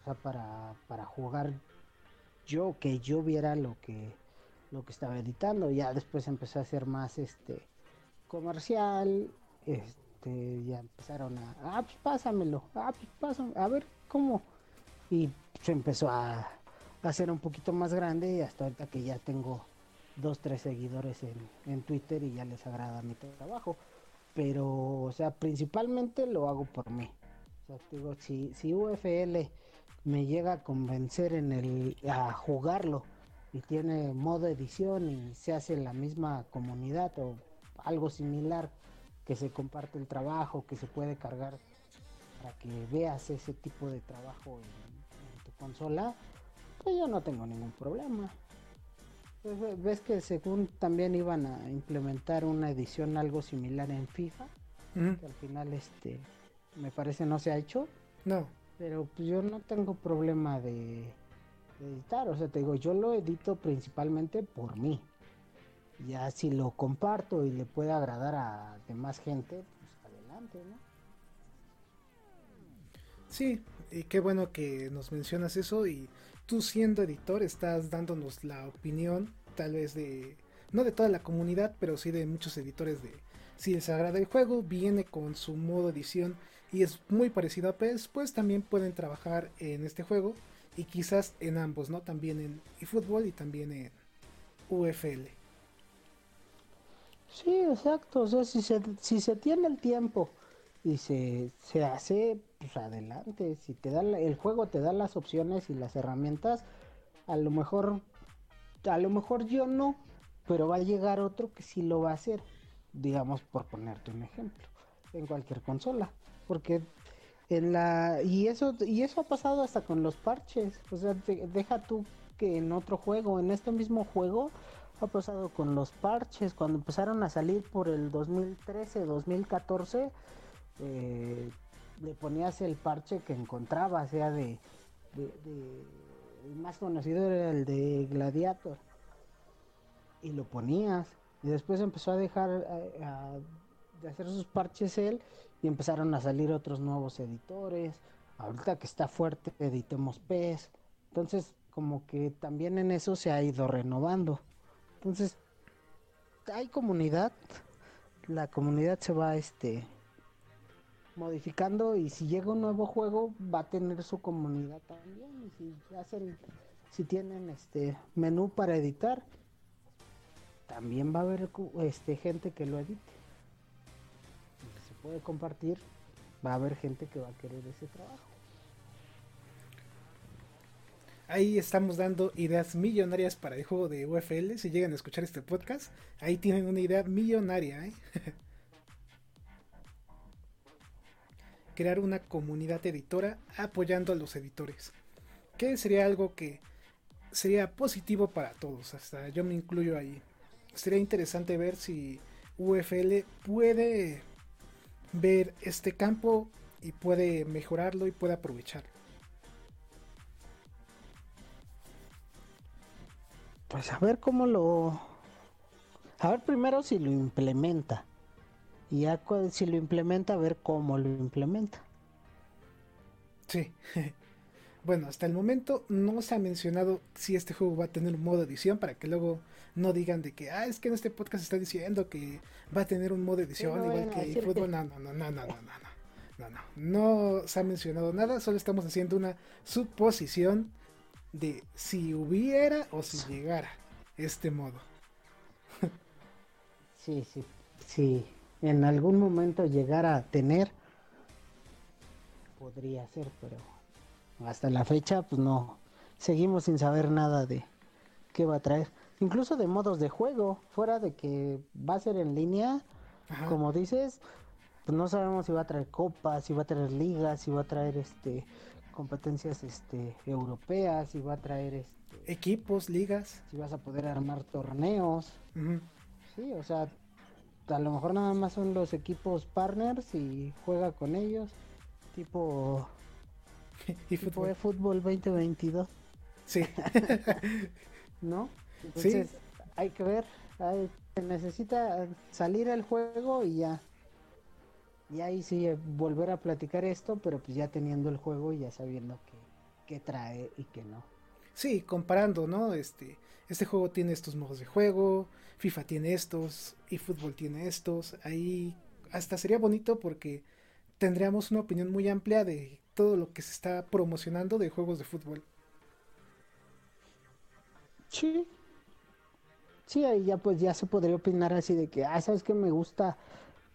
o sea, para, para jugar yo, que yo viera lo que lo que estaba editando, ya después empecé a hacer más este comercial, este ya empezaron a, ah, pues pásamelo, ah, pues pásame, a ver cómo y se empezó a, hacer un poquito más grande y hasta ahorita que ya tengo dos, tres seguidores en, Twitter y ya les agrada mi trabajo. Pero, o sea, principalmente lo hago por mí. O sea, digo, si, si UFL me llega a convencer en el a jugarlo y tiene modo edición y se hace en la misma comunidad o algo similar que se comparte el trabajo, que se puede cargar para que veas ese tipo de trabajo en tu consola, pues yo no tengo ningún problema. Pues, ves que según también iban a implementar una edición algo similar en FIFA, que al final este me parece no se ha hecho. No. Pero pues yo no tengo problema de, editar, o sea, te digo, yo lo edito principalmente por mí. Ya si lo comparto y le puede agradar a demás gente, pues adelante, ¿no? Sí, y qué bueno que nos mencionas eso y tú siendo editor estás dándonos la opinión tal vez de, no de toda la comunidad, pero sí de muchos editores de si les agrada el juego, viene con su modo edición y es muy parecido a PES, pues también pueden trabajar en este juego y quizás en ambos, ¿no? También en eFootball y también en UFL. Sí, exacto, o sea, si se, si se tiene el tiempo y se, se hace, pues adelante. Si te da el juego te da las opciones y las herramientas, a lo mejor, a lo mejor yo no, pero va a llegar otro que sí lo va a hacer. Digamos, por ponerte un ejemplo, en cualquier consola. Porque en la. Y eso, y eso ha pasado hasta con los parches. O sea, deja tú que en otro juego, en este mismo juego, ha pasado con los parches. Cuando empezaron a salir por el 2013, 2014 eh, le ponías el parche que encontraba, sea de, el más conocido era el de Gladiator y lo ponías y después empezó a dejar de hacer sus parches él y empezaron a salir otros nuevos editores ahorita que está fuerte editemos PES entonces como que también en eso se ha ido renovando entonces hay comunidad la comunidad se va este modificando y si llega un nuevo juego va a tener su comunidad también. Y si hacen si tienen este menú para editar también va a haber este gente que lo edite. Si se puede compartir va a haber gente que va a querer ese trabajo ahí estamos dando ideas millonarias para el juego de UFL si llegan a escuchar este podcast ahí tienen una idea millonaria ¿eh? <laughs> crear una comunidad editora apoyando a los editores. Que sería algo que sería positivo para todos, hasta yo me incluyo ahí. Sería interesante ver si UFL puede ver este campo y puede mejorarlo y puede aprovecharlo. Pues a ver cómo lo... A ver primero si lo implementa. Y ya si lo implementa, a ver cómo lo implementa. Sí. <laughs> bueno, hasta el momento no se ha mencionado si este juego va a tener un modo edición para que luego no digan de que, ah, es que en este podcast está diciendo que va a tener un modo edición igual que fútbol. No, no, no, no, no, no, no, no, no, no se ha mencionado nada, solo estamos haciendo una suposición de si hubiera o si llegara este modo. sí, sí, sí en algún momento llegar a tener, podría ser, pero hasta la fecha, pues no, seguimos sin saber nada de qué va a traer. Incluso de modos de juego, fuera de que va a ser en línea, como dices, pues no sabemos si va a traer copas, si va a traer ligas, si va a traer este competencias este europeas, si va a traer este, equipos, ligas, si vas a poder armar torneos. Sí, o sea, a lo mejor nada más son los equipos partners y juega con ellos, tipo <laughs> y tipo de fútbol 2022. Sí. <laughs> ¿No? Entonces, hay que ver, se necesita salir al juego y ya. Y ahí sí eh, volver a platicar esto, pero pues ya teniendo el juego y ya sabiendo qué, trae y qué no. Sí, comparando, ¿no? Este, este juego tiene estos modos de juego, FIFA tiene estos, y fútbol tiene estos. Ahí hasta sería bonito porque tendríamos una opinión muy amplia de todo lo que se está promocionando de juegos de fútbol. Sí. Sí, ahí ya pues ya se podría opinar así de que, ah, sabes que me gusta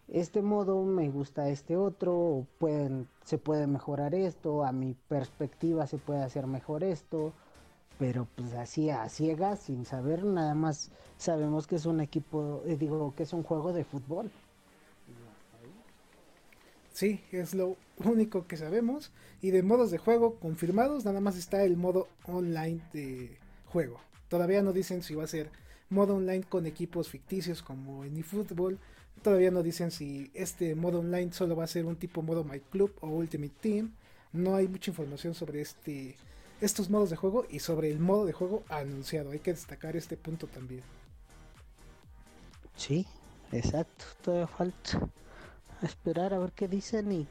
este modo, me gusta este otro, pueden, se puede mejorar esto, a mi perspectiva se puede hacer mejor esto, pero pues así a ciegas, sin saber, nada más sabemos que es un equipo, eh, digo que es un juego de fútbol. Sí, es lo único que sabemos. Y de modos de juego confirmados, nada más está el modo online de juego. Todavía no dicen si va a ser modo online con equipos ficticios como en eFootball Todavía no dicen si este modo online solo va a ser un tipo modo My Club o Ultimate Team. No hay mucha información sobre este estos modos de juego y sobre el modo de juego anunciado. Hay que destacar este punto también. Sí, exacto. Todavía falta esperar a ver qué dicen y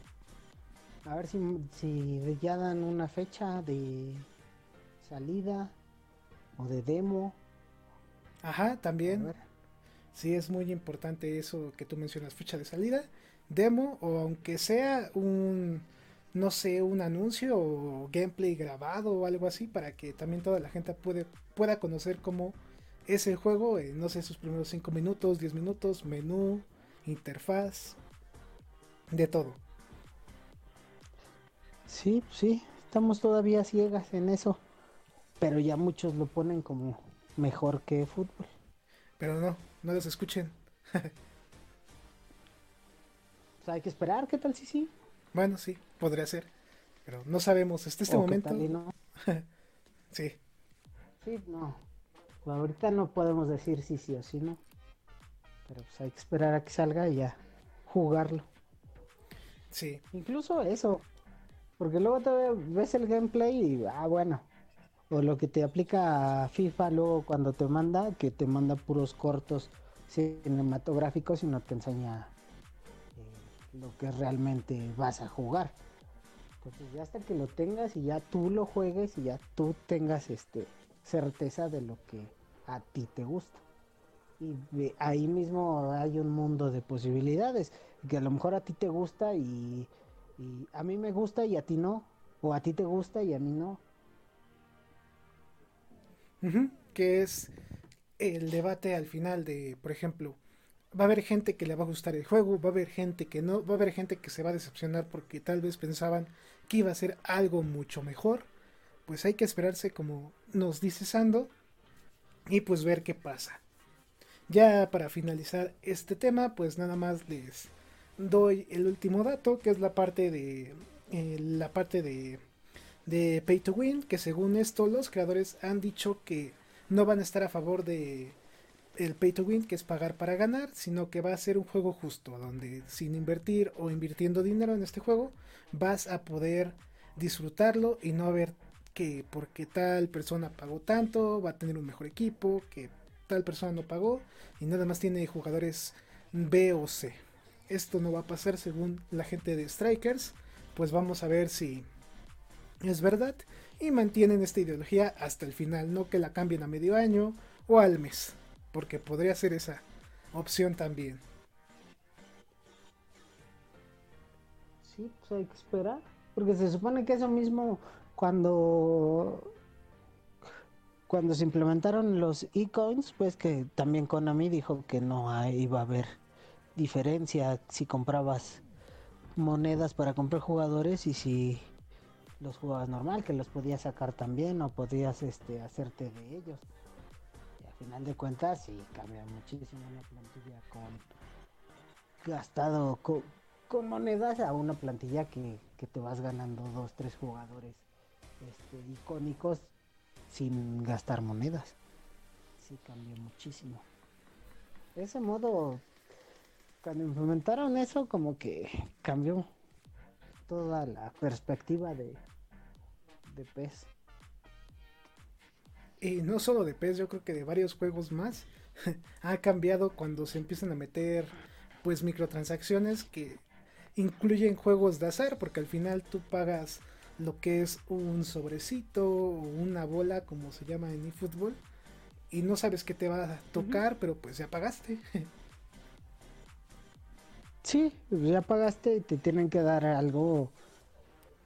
a ver si, si ya dan una fecha de salida o de demo. Ajá, también. Sí, es muy importante eso que tú mencionas, fecha de salida, demo o aunque sea un, no sé, un anuncio o gameplay grabado o algo así para que también toda la gente puede, pueda conocer cómo es el juego, en, no sé, sus primeros 5 minutos, 10 minutos, menú, interfaz, de todo. Sí, sí, estamos todavía ciegas en eso, pero ya muchos lo ponen como mejor que fútbol. Pero no, no los escuchen. o hay que esperar, ¿qué tal si sí? Bueno, sí, podría ser. Pero no sabemos, hasta este momento. <laughs> sí. Sí, no. ahorita no podemos decir sí, sí o sí, no. Pero pues hay que esperar a que salga y ya jugarlo. Sí. Incluso eso. Porque luego te ves el gameplay y, ah, bueno, o lo que te aplica FIFA luego cuando te manda, que te manda puros cortos cinematográficos y no te enseña eh, lo que realmente vas a jugar. Entonces ya hasta que lo tengas y ya tú lo juegues y ya tú tengas este certeza de lo que a ti te gusta. Y ahí mismo hay un mundo de posibilidades, que a lo mejor a ti te gusta y a mí me gusta y a ti no, o a ti te gusta y a mí no que es el debate al final de, por ejemplo, va a haber gente que le va a gustar el juego, va a haber gente que no, va a haber gente que se va a decepcionar porque tal vez pensaban que iba a ser algo mucho mejor. Pues hay que esperarse como nos dice Sando y pues ver qué pasa. Ya para finalizar este tema, pues nada más les doy el último dato, que es la parte de eh, la parte de de Pay to Win, que según esto los creadores han dicho que no van a estar a favor de el Pay to Win, que es pagar para ganar, sino que va a ser un juego justo, donde sin invertir o invirtiendo dinero en este juego, vas a poder disfrutarlo y no ver que porque tal persona pagó tanto, va a tener un mejor equipo, que tal persona no pagó y nada más tiene jugadores B o C. Esto no va a pasar según la gente de Strikers, pues vamos a ver si es verdad y mantienen esta ideología hasta el final, no que la cambien a medio año o al mes, porque podría ser esa opción también. Sí, pues hay que esperar, porque se supone que eso mismo cuando cuando se implementaron los e-coins, pues que también Konami dijo que no iba a haber diferencia si comprabas monedas para comprar jugadores y si los jugabas normal, que los podías sacar también o podías este, hacerte de ellos. Y al final de cuentas sí cambia muchísimo una plantilla con gastado con monedas a una plantilla que, que te vas ganando dos, tres jugadores este, icónicos sin gastar monedas. Sí cambió muchísimo. Ese modo, cuando implementaron eso, como que cambió toda la perspectiva de, de PES. Y no solo de PES, yo creo que de varios juegos más <laughs> ha cambiado cuando se empiezan a meter pues microtransacciones que incluyen juegos de azar, porque al final tú pagas lo que es un sobrecito o una bola, como se llama en eFootball, y no sabes qué te va a tocar, pero pues ya pagaste. <laughs> Sí, ya pagaste y te tienen que dar algo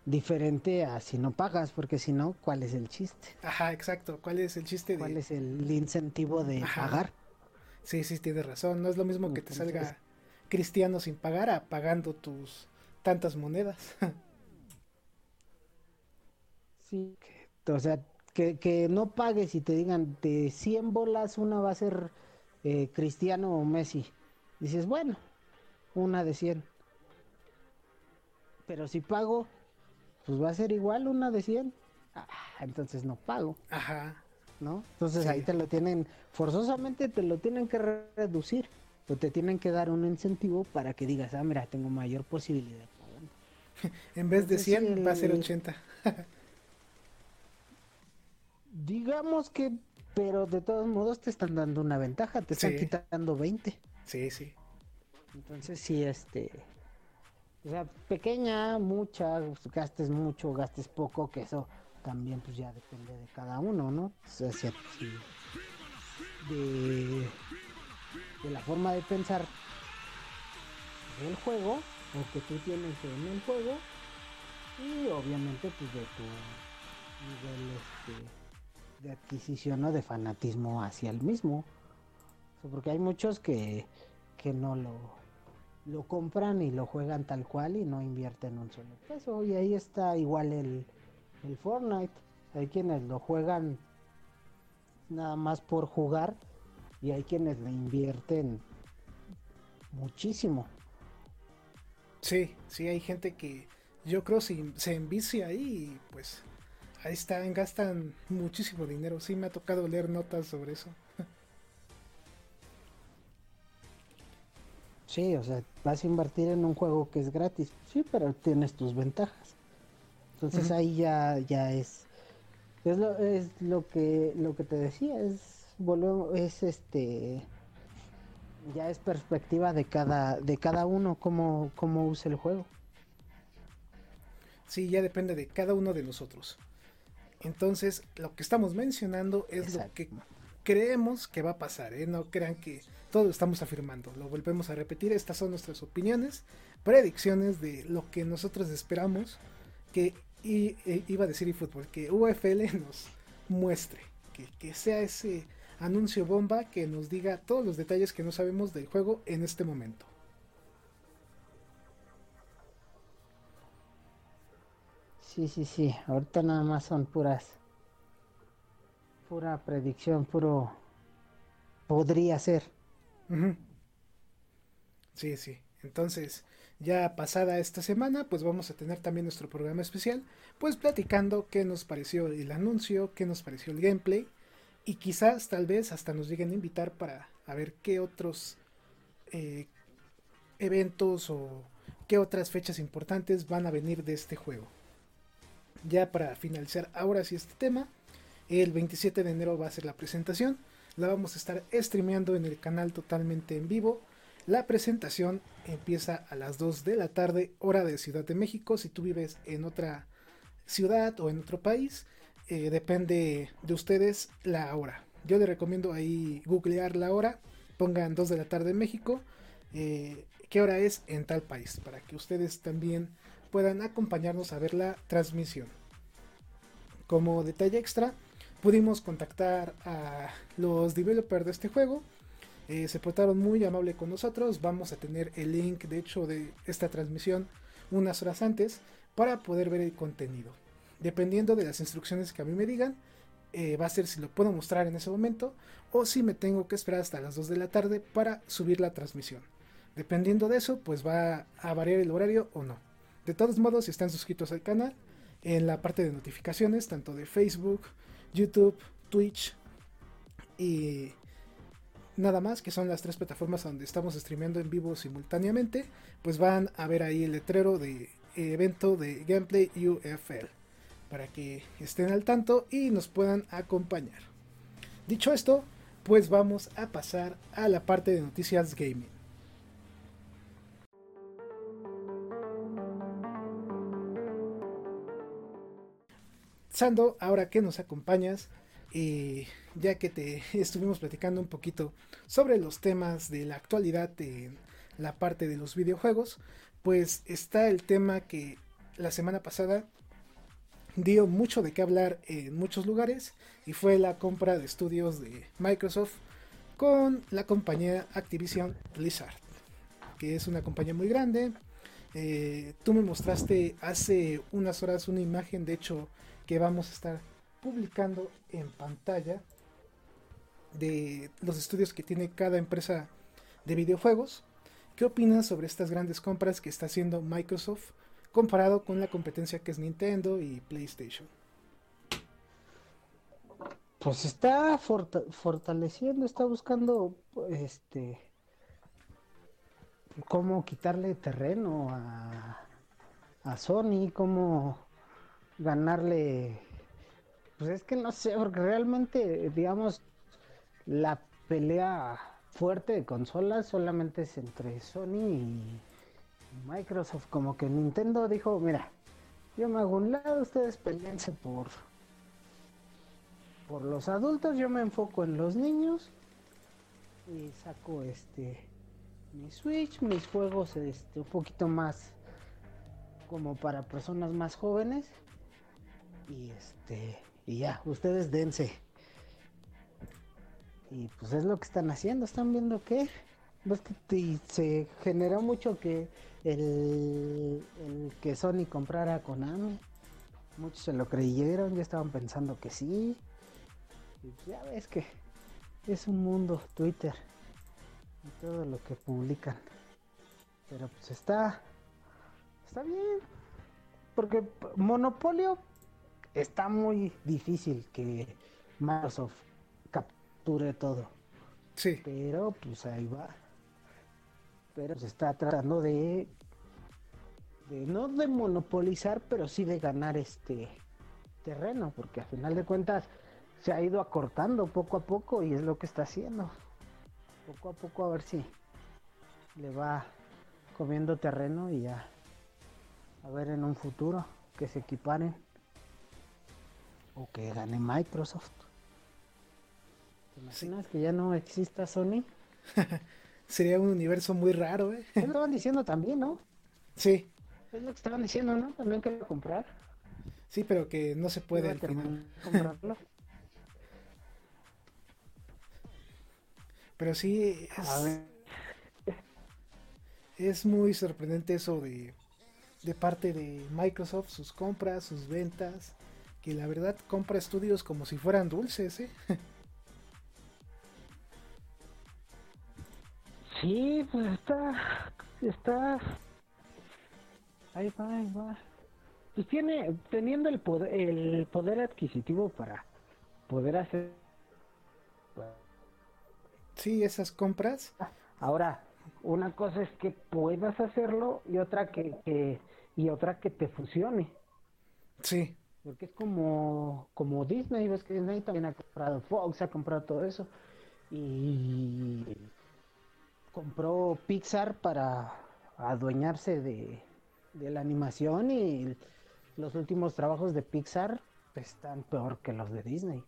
diferente a si no pagas, porque si no, ¿cuál es el chiste? Ajá, exacto. ¿Cuál es el chiste ¿Cuál es el incentivo de pagar? Sí, sí, tienes razón. No es lo mismo que te salga cristiano sin pagar a pagando tus tantas monedas. <laughs> sí, o sea, que, no pagues y te digan de 100 bolas una va a ser eh, Cristiano o Messi. Dices, bueno, una de 100. Pero si pago, pues va a ser igual una de 100. Ah, entonces no pago. Ajá. ¿No? Entonces ahí te lo tienen, forzosamente te lo tienen que reducir. O te tienen que dar un incentivo para que digas, ah, mira, tengo mayor posibilidad. <laughs> en vez de 100 va a ser 80. <laughs> digamos que, pero de todos modos te están dando una ventaja, te están quitando 20. Sí, sí. Entonces sí, este, o sea, pequeña, mucha, gastes mucho, gastes poco, que eso también pues ya depende de cada uno, ¿no? O sea, de la forma de pensar del juego, o que tú tienes en el juego, y obviamente pues de tu nivel este, de adquisición o de fanatismo hacia el mismo. porque hay muchos que, que no lo lo compran y lo juegan tal cual y no invierten un solo peso. Y ahí está igual el, el Fortnite. Hay quienes lo juegan nada más por jugar y hay quienes le invierten muchísimo. Sí, sí, hay gente que yo creo si se envicia ahí y pues ahí están, gastan muchísimo dinero. Sí, me ha tocado leer notas sobre eso. Sí, o sea, vas a invertir en un juego que es gratis, sí, pero tienes tus ventajas. Entonces ahí ya, ya es, es lo, es lo que, lo que te decía, es, volvemos, es este, ya es perspectiva de cada, de cada uno cómo, cómo usa el juego. Sí, ya depende de cada uno de nosotros. Entonces, lo que estamos mencionando es lo que creemos que va a pasar, ¿eh? No crean que todo estamos afirmando, lo volvemos a repetir, estas son nuestras opiniones, predicciones de lo que nosotros esperamos que y, e, iba a decir fútbol, que UFL nos muestre, que, que sea ese anuncio bomba que nos diga todos los detalles que no sabemos del juego en este momento. Sí, sí, sí, ahorita nada más son puras, pura predicción, puro podría ser. Sí, sí. Entonces, ya pasada esta semana, pues vamos a tener también nuestro programa especial, pues platicando qué nos pareció el anuncio, qué nos pareció el gameplay, y quizás tal vez hasta nos lleguen a invitar para a ver qué otros eh, eventos o qué otras fechas importantes van a venir de este juego. Ya para finalizar ahora sí este tema, el 27 de enero va a ser la presentación la vamos a estar streameando en el canal totalmente en vivo. La presentación empieza a las 2 de la tarde, hora de Ciudad de México. Si tú vives en otra ciudad o en otro país, eh, depende de ustedes la hora. Yo les recomiendo ahí googlear la hora, pongan 2 de la tarde en México, eh, qué hora es en tal país, para que ustedes también puedan acompañarnos a ver la transmisión. Como detalle extra, pudimos contactar a los developers de este juego. Eh, se portaron muy amable con nosotros. Vamos a tener el link, de hecho, de esta transmisión unas horas antes para poder ver el contenido. Dependiendo de las instrucciones que a mí me digan, eh, va a ser si lo puedo mostrar en ese momento o si me tengo que esperar hasta las 2 de la tarde para subir la transmisión. Dependiendo de eso, pues va a variar el horario o no. De todos modos, si están suscritos al canal, en la parte de notificaciones, tanto de Facebook, YouTube, Twitch y nada más, que son las tres plataformas donde estamos streameando en vivo simultáneamente, pues van a ver ahí el letrero de evento de Gameplay UFL para que estén al tanto y nos puedan acompañar. Dicho esto, pues vamos a pasar a la parte de noticias gaming. Ahora que nos acompañas, y ya que te <laughs> estuvimos platicando un poquito sobre los temas de la actualidad en la parte de los videojuegos, pues está el tema que la semana pasada dio mucho de qué hablar en muchos lugares y fue la compra de estudios de Microsoft con la compañía Activision Blizzard, que es una compañía muy grande. Eh, tú me mostraste hace unas horas una imagen, de hecho, que vamos a estar publicando en pantalla de los estudios que tiene cada empresa de videojuegos. ¿Qué opinas sobre estas grandes compras que está haciendo Microsoft comparado con la competencia que es Nintendo y PlayStation? Pues está fortaleciendo, está buscando este cómo quitarle terreno a, a Sony, cómo ganarle pues es que no sé, porque realmente, digamos, la pelea fuerte de consolas solamente es entre Sony y Microsoft. Como que Nintendo dijo, mira, yo me hago un lado, ustedes peleense por, por los adultos, yo me enfoco en los niños y saco este mi Switch, mis juegos este un poquito más como para personas más jóvenes y este y ya, ustedes dense. Y pues es lo que están haciendo, están viendo pues que se generó mucho que el, el que Sony comprara Konami. Muchos se lo creyeron, ya estaban pensando que sí. Pues ya ves que es un mundo Twitter y todo lo que publican. Pero pues está está bien. Porque monopolio está muy difícil que Microsoft capture todo. Sí. Pero pues ahí va. Pero se está tratando de, de no de monopolizar, pero sí de ganar este terreno, porque a final de cuentas se ha ido acortando poco a poco y es lo que está haciendo. Poco a poco a ver si le va comiendo terreno y ya a ver en un futuro que se equiparen o que gane Microsoft. ¿Te imaginas que ya no exista Sony? <laughs> Sería un universo muy raro, ¿eh? lo estaban diciendo también, ¿no? Sí. Es lo que estaban diciendo, ¿no? También que comprar. Sí, pero que no se puede al final. comprarlo. <laughs> Pero sí, es, es muy sorprendente eso de, de parte de Microsoft, sus compras, sus ventas que la verdad compra estudios como si fueran dulces, ¿eh? <laughs> Sí, pues está, está, ahí va, ahí va. Pues tiene, teniendo el poder, el poder adquisitivo para poder hacer. Sí, esas compras. Ahora, una cosa es que puedas hacerlo y otra que, que y otra que te funcione. Sí. Porque es como, como Disney, ves que Disney también ha comprado Fox, ha comprado todo eso. Y compró Pixar para adueñarse de, de la animación y los últimos trabajos de Pixar están peor que los de Disney.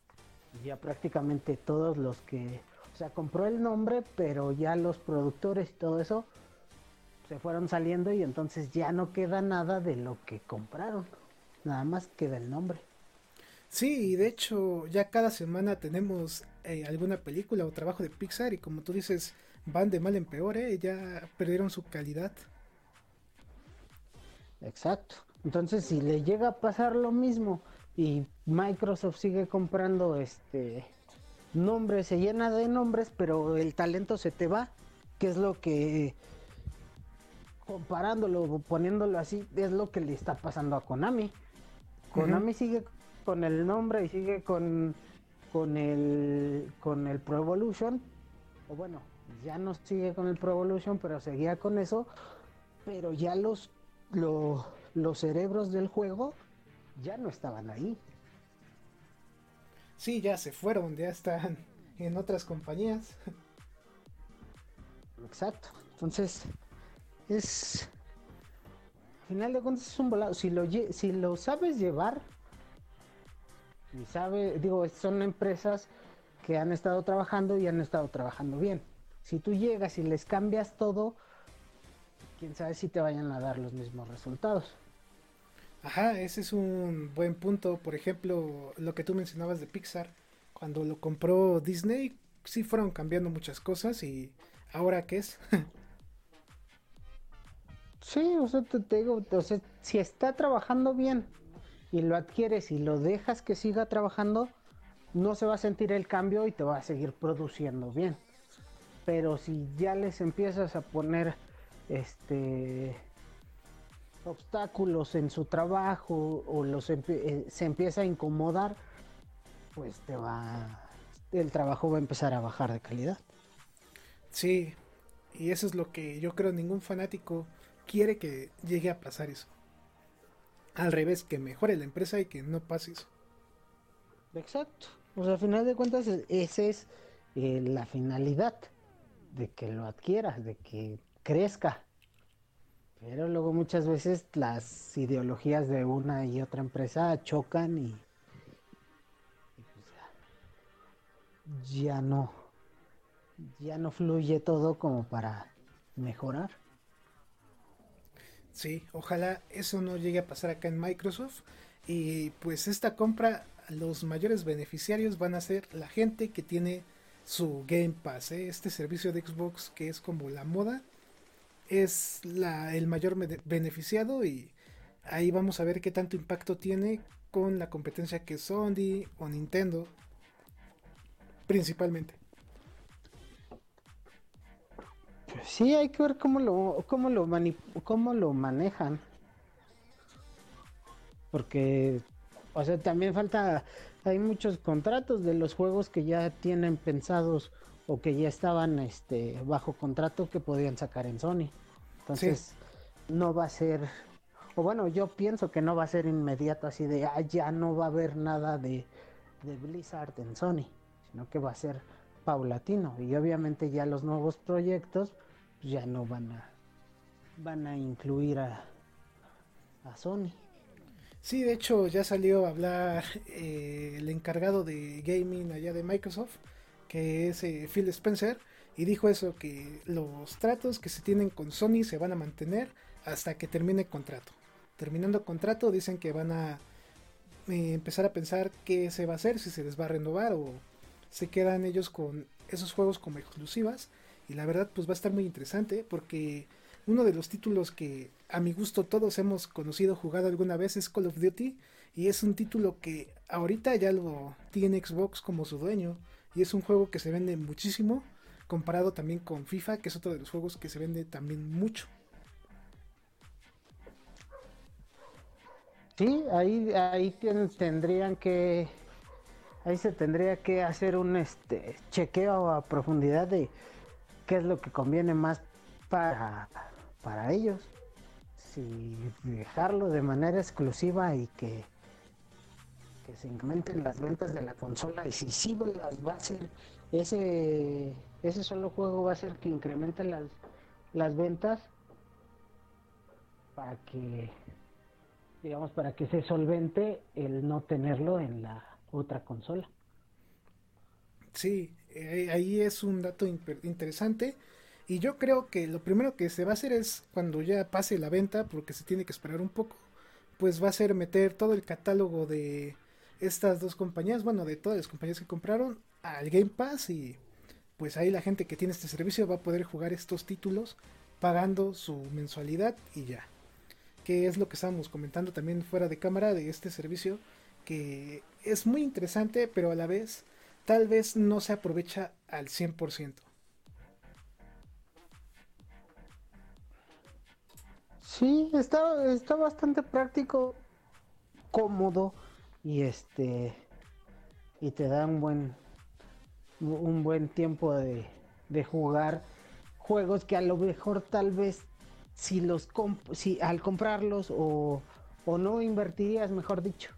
Ya prácticamente todos los que, o sea, compró el nombre, pero ya los productores y todo eso se fueron saliendo y entonces ya no queda nada de lo que compraron. Nada más queda el nombre. Sí, y de hecho ya cada semana tenemos eh, alguna película o trabajo de Pixar y como tú dices, van de mal en peor, ¿eh? ya perdieron su calidad. Exacto. Entonces, si le llega a pasar lo mismo y Microsoft sigue comprando este nombres, se llena de nombres, pero el talento se te va, que es lo que comparándolo, poniéndolo así, es lo que le está pasando a Konami. Konami sigue con el nombre y sigue con, con el con el Pro Evolution. O bueno, ya no sigue con el Pro Evolution, pero seguía con eso. Pero ya los, los cerebros del juego ya no estaban ahí. Sí, ya se fueron, ya están en otras compañías. Exacto. Entonces, es. Al final de cuentas es un volado. Si lo, si lo sabes llevar, y sabe, digo, son empresas que han estado trabajando y han estado trabajando bien. Si tú llegas y les cambias todo, quién sabe si te vayan a dar los mismos resultados. Ajá, ese es un buen punto. Por ejemplo, lo que tú mencionabas de Pixar, cuando lo compró Disney, sí fueron cambiando muchas cosas y ahora qué es. <laughs> sí, o sea, te, digo, o sea, si está trabajando bien y lo adquieres y lo dejas que siga trabajando, no se va a sentir el cambio y te va a seguir produciendo bien. Pero si ya les empiezas a poner este obstáculos en su trabajo o los eh, se empieza a incomodar, pues te va el trabajo va a empezar a bajar de calidad. Sí, y eso es lo que yo creo ningún fanático quiere que llegue a pasar eso. Al revés, que mejore la empresa y que no pase eso. Exacto. Pues al final de cuentas esa es eh, la finalidad de que lo adquieras, de que crezca. Pero luego muchas veces las ideologías de una y otra empresa chocan y, pues ya no, ya no fluye todo como para mejorar. Sí, ojalá eso no llegue a pasar acá en Microsoft. Y pues esta compra, los mayores beneficiarios van a ser la gente que tiene su Game Pass, ¿eh? este servicio de Xbox que es como la moda, es la, el mayor beneficiado y ahí vamos a ver qué tanto impacto tiene con la competencia que Sony o Nintendo, principalmente. Sí, hay que ver cómo lo, cómo lo, cómo lo manejan. Porque, o sea, también falta, hay muchos contratos de los juegos que ya tienen pensados o que ya estaban este, bajo contrato que podían sacar en Sony. Entonces, no va a ser, o bueno, yo pienso que no va a ser inmediato así de, ah, ya no va a haber nada de, de Blizzard en Sony, sino que va a ser paulatino y obviamente ya los nuevos proyectos ya no van a van a incluir a, Sony. Sí, de hecho ya salió a hablar eh, el encargado de gaming allá de Microsoft, que es eh, Phil Spencer, y dijo eso, que los tratos que se tienen con Sony se van a mantener hasta que termine el contrato. Terminando contrato dicen que van a eh, empezar a pensar qué se va a hacer, si se les va a renovar o se quedan ellos con esos juegos como exclusivas y la verdad, pues va a estar muy interesante porque uno de los títulos que a mi gusto todos hemos conocido, jugado alguna vez es Call of Duty. Y es un título que ahorita ya lo tiene Xbox como su dueño. Y es un juego que se vende muchísimo. Comparado también con FIFA, que es otro de los juegos que se vende también mucho. Sí, ahí, ahí tendrían que. Ahí se tendría que hacer un este chequeo a profundidad de qué es lo que conviene más para, para ellos. Si dejarlo de manera exclusiva y que, que se incrementen las ventas de la consola y si sí va a ese ese solo juego va a ser que incremente las, las ventas para que digamos para que se solvente el no tenerlo en la otra consola. Sí, eh, ahí es un dato interesante. Y yo creo que lo primero que se va a hacer es cuando ya pase la venta, porque se tiene que esperar un poco, pues va a ser meter todo el catálogo de estas dos compañías, bueno, de todas las compañías que compraron al Game Pass y pues ahí la gente que tiene este servicio va a poder jugar estos títulos pagando su mensualidad y ya. Que es lo que estábamos comentando también fuera de cámara de este servicio, que es muy interesante, pero a la vez tal vez no se aprovecha al 100%. Sí, está, está bastante práctico, cómodo y este y te da un buen un buen tiempo de, de jugar juegos que a lo mejor tal vez si los si al comprarlos o, o no invertirías, mejor dicho,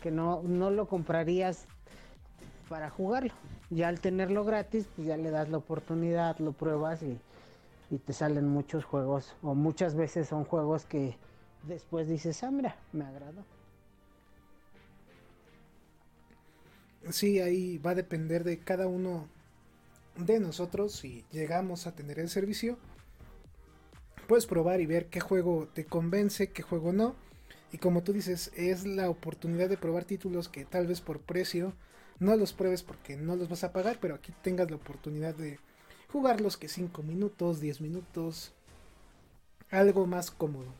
que no, no lo comprarías para jugarlo. Ya al tenerlo gratis, pues ya le das la oportunidad, lo pruebas y, te salen muchos juegos, o muchas veces son juegos que después dices, ah, mira, me agradó. Sí, ahí va a depender de cada uno de nosotros si llegamos a tener el servicio. Puedes probar y ver qué juego te convence, qué juego no. Y como tú dices, es la oportunidad de probar títulos que tal vez por precio no los pruebes porque no los vas a pagar, pero aquí tengas la oportunidad de jugarlos que 5 minutos, 10 minutos, algo más cómodo.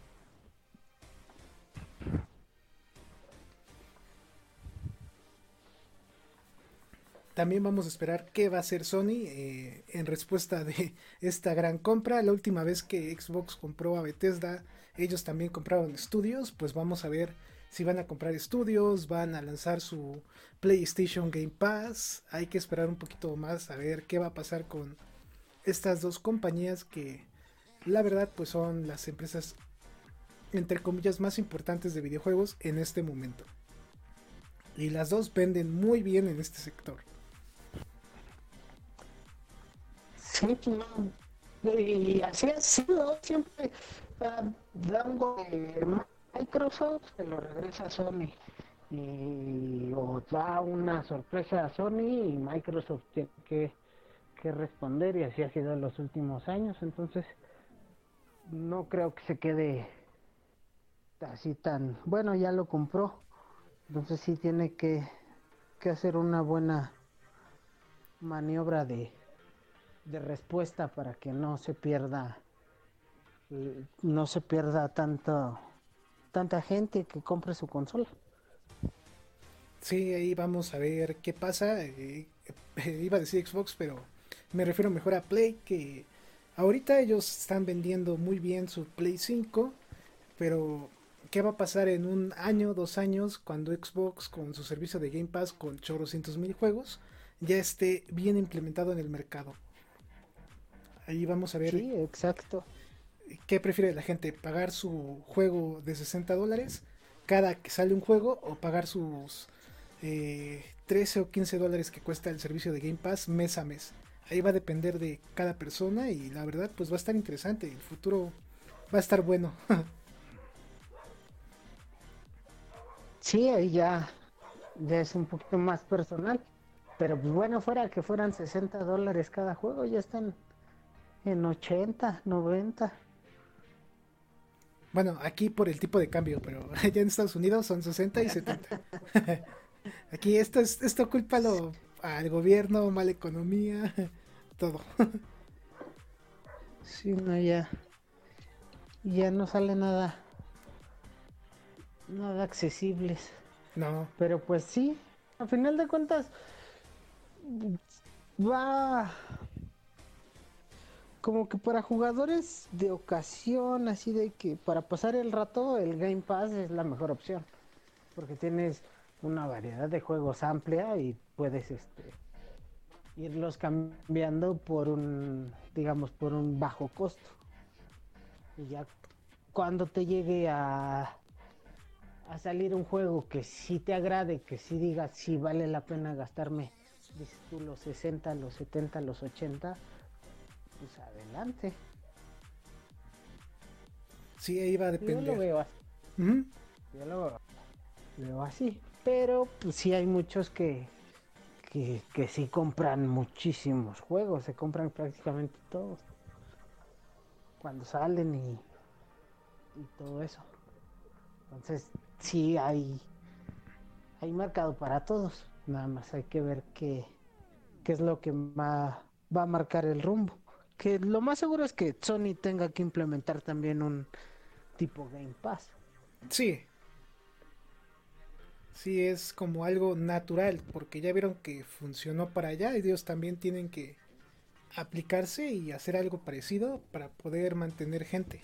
También vamos a esperar qué va a hacer Sony eh, en respuesta de esta gran compra. La última vez que Xbox compró a Bethesda, ellos también compraron estudios. Pues vamos a ver si van a comprar estudios, van a lanzar su PlayStation Game Pass. Hay que esperar un poquito más a ver qué va a pasar con estas dos compañías que la verdad pues son las empresas entre comillas más importantes de videojuegos en este momento. Y las dos venden muy bien en este sector. Sí, y así ha sido siempre dando Microsoft se lo regresa a Sony. Y o da una sorpresa a Sony y Microsoft tiene que, que responder y así ha sido en los últimos años. Entonces no creo que se quede así tan bueno ya lo compró. Entonces sí tiene que, que hacer una buena maniobra de de respuesta para que no se pierda no se pierda tanto tanta gente que compre su consola. Sí, ahí vamos a ver qué pasa. Eh, eh, iba a decir Xbox, pero me refiero mejor a Play, que ahorita ellos están vendiendo muy bien su Play 5, pero ¿qué va a pasar en un año, dos años, cuando Xbox con su servicio de Game Pass con chorrocientos mil juegos ya esté bien implementado en el mercado? Ahí vamos a ver. Sí, exacto. ¿Qué prefiere la gente? ¿Pagar su juego de 60 dólares cada que sale un juego o pagar sus 13 eh, o 15 dólares que cuesta el servicio de Game Pass mes a mes? Ahí va a depender de cada persona y la verdad pues va a estar interesante. El futuro va a estar bueno. <laughs> sí, ahí ya, ya es un poquito más personal. Pero pues bueno, fuera que fueran 60 dólares cada juego, ya están en 80, 90. Bueno, aquí por el tipo de cambio, pero <laughs> allá en Estados Unidos son 60 y 70. <laughs> aquí esto es esto culpalo al gobierno, mala economía, <laughs> todo. sí, no ya ya no sale nada nada accesibles. No. Pero pues sí, a final de cuentas va como que para jugadores de ocasión, así de que para pasar el rato, el Game Pass es la mejor opción. Porque tienes una variedad de juegos amplia y puedes este irlos cambiando por un, digamos, por un bajo costo. Y ya cuando te llegue a, a salir un juego que sí te agrade, que sí digas si vale la pena gastarme, los 60, los 70, los 80, pues adelante. Sí, ahí va a depender. Yo lo veo así. Yo lo veo así. Pero pues sí hay muchos que, que, que sí compran muchísimos juegos, se compran prácticamente todos. Cuando salen y, y todo eso. Entonces, sí hay, hay mercado para todos. Nada más hay que ver qué, qué es lo que va, va a marcar el rumbo que lo más seguro es que Sony tenga que implementar también un tipo Game Pass. Sí. Sí, es como algo natural, porque ya vieron que funcionó para allá y ellos también tienen que aplicarse y hacer algo parecido para poder mantener gente.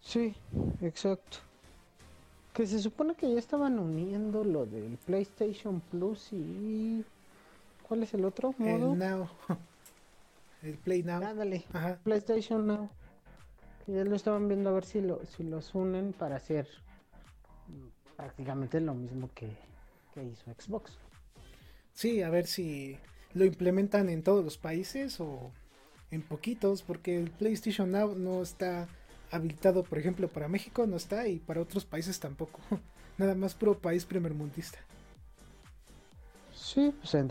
Sí, exacto. Que se supone que ya estaban uniendo lo del PlayStation Plus y... ¿Cuál es el otro modo? El Now. <laughs> El Play Now. Ándale, Ajá. PlayStation Now. Que ya lo estaban viendo a ver si, lo, si los unen para hacer mm, prácticamente lo mismo que, que hizo Xbox. Sí, a ver si lo implementan en todos los países o en poquitos, porque el PlayStation Now no está habilitado, por ejemplo, para México no está y para otros países tampoco. <laughs> Nada más puro país primermundista. Sí, pues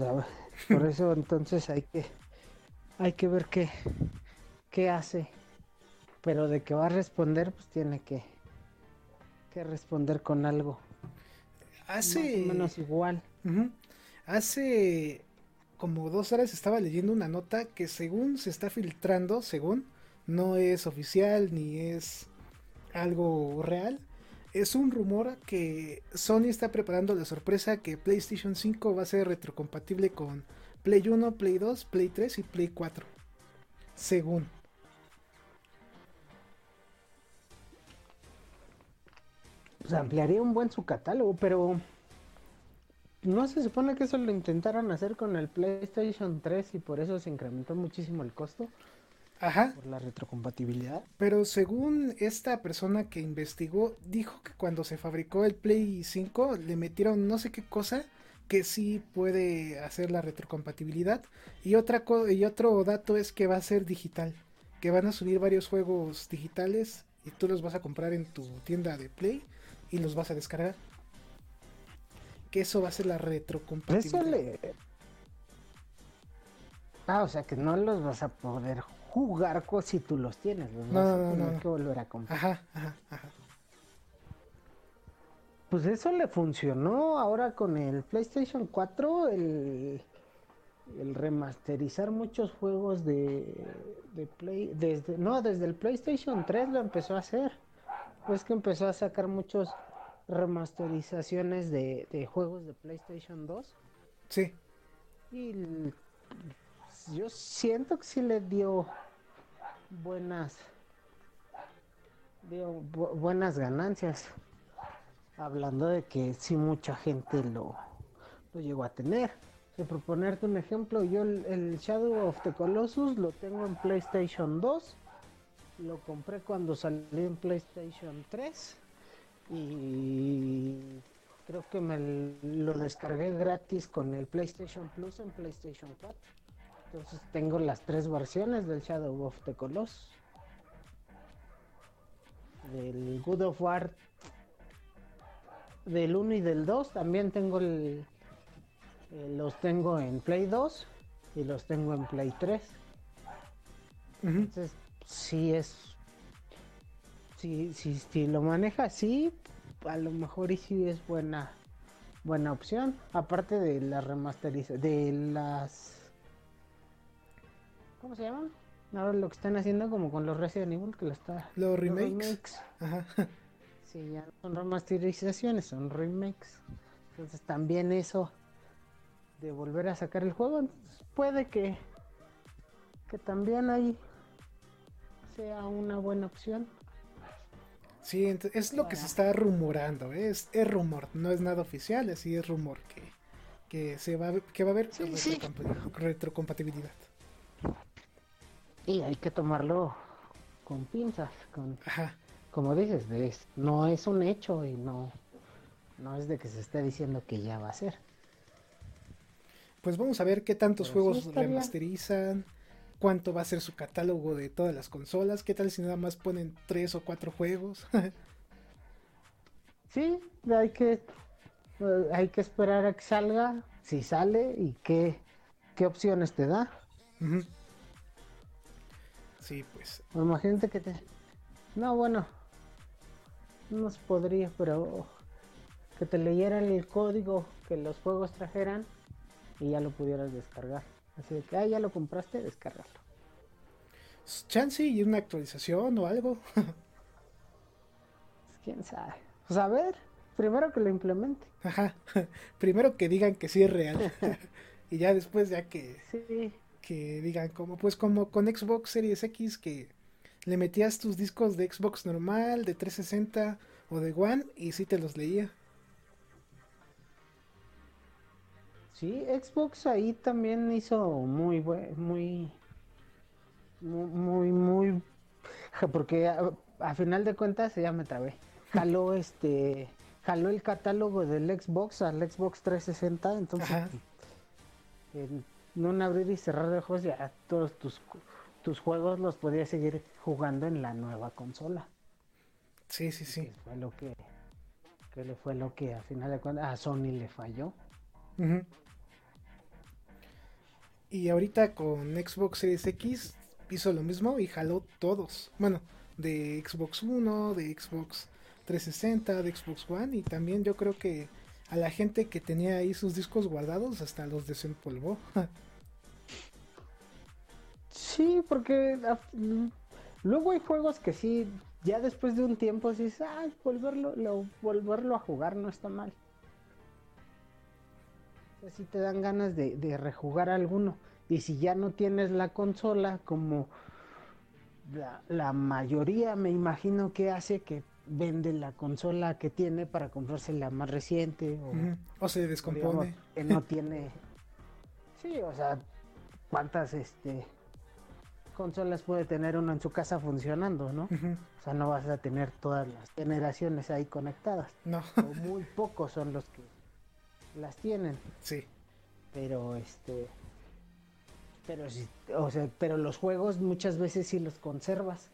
por eso entonces hay que hay que ver qué qué hace. Pero de que va a responder, pues tiene que que responder con algo Hace más o menos igual. Hace como dos horas estaba leyendo una nota que según se está filtrando, según, no es oficial ni es algo real. Es un rumor que Sony está preparando la sorpresa que PlayStation 5 va a ser retrocompatible con Play 1, Play 2, Play 3 y Play 4. Según. Pues ampliaría un buen su catálogo, pero no se supone que eso lo intentaron hacer con el PlayStation 3 y por eso se incrementó muchísimo el costo Ajá. por la retrocompatibilidad. Pero según esta persona que investigó, dijo que cuando se fabricó el Play 5 le metieron no sé qué cosa que sí puede hacer la retrocompatibilidad. Y, otra co- y otro dato es que va a ser digital. Que van a subir varios juegos digitales y tú los vas a comprar en tu tienda de Play y los vas a descargar. Que eso va a ser la Eso retrocompatibilidad. le... Ah, o sea que no los vas a poder jugar si tú los tienes. Los No, vas a no, no, tener no. que volver a comprar. Ajá, ajá, ajá. Pues eso le funcionó ahora con el PlayStation 4, el, el remasterizar muchos juegos de, de Play, desde, no, desde el PlayStation 3 lo empezó a hacer. Pues que empezó a sacar muchos remasterizaciones de, de juegos de PlayStation 2 Sí, y yo siento que sí le dio buenas dio bu- buenas ganancias. Hablando de que sí mucha gente lo, lo llegó a tener. De proponerte un ejemplo, yo el, Shadow of the Colossus lo tengo en PlayStation 2. Lo compré cuando salió en PlayStation 3. Y creo que me lo descargué gratis con el PlayStation Plus en PlayStation 4. Entonces tengo las tres versiones del Shadow of the Colossus. Del Good of War del 1 y del 2 también tengo el eh, los tengo en Play 2 y los tengo en Play 3. ujú. Entonces, sí es. Si, si, si lo maneja así, a lo mejor y sí es buena buena opción. Aparte de la remasterización, de las. ¿Cómo se llaman? Ahora lo que están haciendo como con los Resident Evil, que lo está. Los remakes. Ajá. <laughs> Sí, ya no son remasterizaciones, son remakes. Entonces también eso de volver a sacar el juego, entonces puede que, que también ahí sea una buena opción. Sí, es lo que se está rumorando, ¿eh? es, es rumor, no es nada oficial, así es rumor que, que se va que va a haber Sí, sí. retrocompa- retrocompatibilidad. Y hay que tomarlo con pinzas, con, Ajá. Como dices, es- no es un hecho y no, no es de que se esté diciendo que ya va a ser. Pues vamos a ver qué tantos Pero juegos remasterizan, cuánto va a ser su catálogo de todas las consolas, qué tal si nada más ponen tres o cuatro juegos. <laughs> Sí, hay que eh, hay que esperar a que salga, si sale y qué, qué opciones te da. Sí, pues Imagínate que te... No, bueno, no se podría, pero que te leyeran el código que los juegos trajeran y ya lo pudieras descargar. Así de que, ah, ya lo compraste, descárgalo. chance y una actualización o algo. <laughs> Pues, quién sabe. Pues a ver, primero que lo implemente. Ajá. <laughs> Primero que digan que sí es real. <laughs> y ya después ya que Sí, que digan como pues como con Xbox Series X que le metías tus discos de Xbox normal, de 360 o de One y sí te los leía. Sí, Xbox ahí también hizo muy buen, muy, muy, muy, <laughs> porque a, final de cuentas ya me trabé. Jaló <laughs> este, jaló el catálogo del Xbox al Xbox 360, entonces en un abrir y cerrar de ojos ya todos tus tus juegos los podías seguir jugando en la nueva consola. Sí, sí, sí. Que fue lo que, que le fue lo que a final de cuentas a Sony le falló. Y ahorita con Xbox Series X hizo lo mismo y jaló todos. Bueno, de Xbox One, de Xbox 360, de Xbox One y también yo creo que a la gente que tenía ahí sus discos guardados hasta los desempolvó. <laughs> Sí, porque luego hay juegos que sí, ya después de un tiempo dices, ah, volverlo, volverlo a jugar no está mal. O te dan ganas de, de rejugar alguno. Y si ya no tienes la consola, como la, mayoría me imagino que hace que vende la consola que tiene para comprarse la más reciente o, o se descompone que no tiene sí o sea cuántas este consolas puede tener uno en su casa funcionando, ¿no? O sea, no vas a tener todas las generaciones ahí conectadas. No. o muy <laughs> pocos son los que las tienen. Sí. Pero este pero sí, o sea, pero los juegos muchas veces sí los conservas.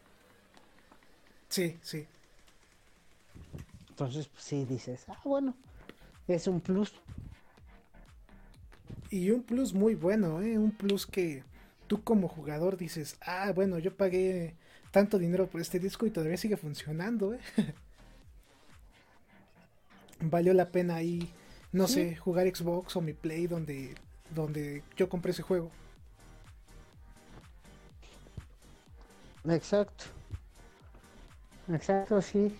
Sí, sí. Entonces, pues, sí dices, ah, bueno, es un plus. Y un plus muy bueno, ¿eh? Un plus que tú como jugador dices, ah, bueno, yo pagué tanto dinero por este disco y todavía sigue funcionando, ¿eh? <laughs> Valió la pena ahí, no sé, jugar Xbox o mi Play donde, donde yo compré ese juego. Exacto. Exacto, sí.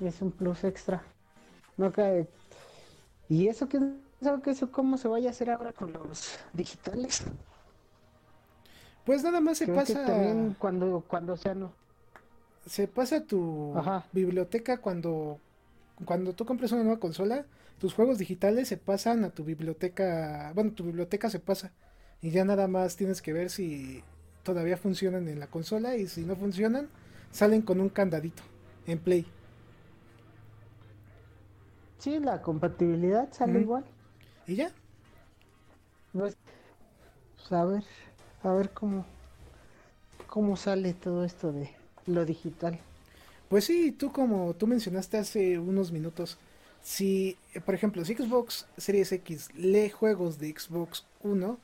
Es un plus extra. No cae. ¿Y eso qué sabe que eso cómo se vaya a hacer ahora con los digitales? Pues nada más se pasa. también cuando, cuando sea no. Se pasa tu biblioteca cuando, cuando tú compras una nueva consola, tus juegos digitales se pasan a tu biblioteca. Bueno, tu biblioteca se pasa. Y ya nada más tienes que ver si todavía funcionan en la consola. Y si no funcionan, salen con un candadito en Play. Sí, la compatibilidad sale igual. ¿Y ya? Pues, pues a ver a ver cómo, cómo sale todo esto de lo digital. Pues sí, tú como tú mencionaste hace unos minutos, si, por ejemplo, si Xbox Series X lee juegos de Xbox 1,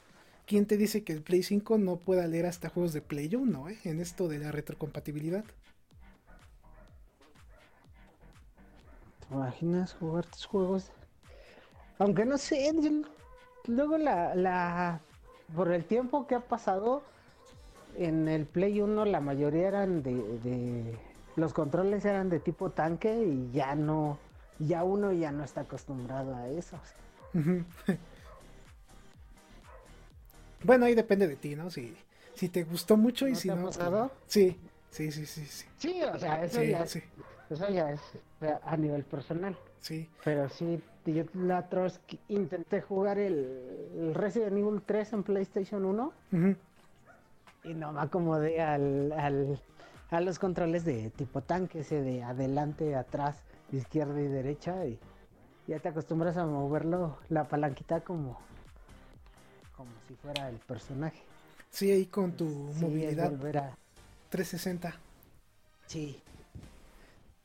¿quién te dice que el Play 5 no pueda leer hasta juegos de Play 1 eh, en esto de la retrocompatibilidad? ¿Te imaginas jugar tus juegos? Aunque no sé, luego la, la por el tiempo que ha pasado, en el Play 1 la mayoría eran de, los controles eran de tipo tanque y ya no, ya uno ya no está acostumbrado a eso. bueno, ahí depende de ti, ¿no? Si, si te gustó mucho y si no. pasado? Sí, sí, sí, sí, sí. Sí, o sea, eso, ya, eso ya es a nivel personal. Sí. Pero sí, yo la otra vez intenté jugar el, Resident Evil 3 en PlayStation 1 y no me acomodé al, al, a los controles de tipo tanque, ese de adelante, atrás, izquierda y derecha y ya te acostumbras a moverlo, la palanquita como, como si fuera el personaje. Sí, ahí con tu movilidad. 360. Sí.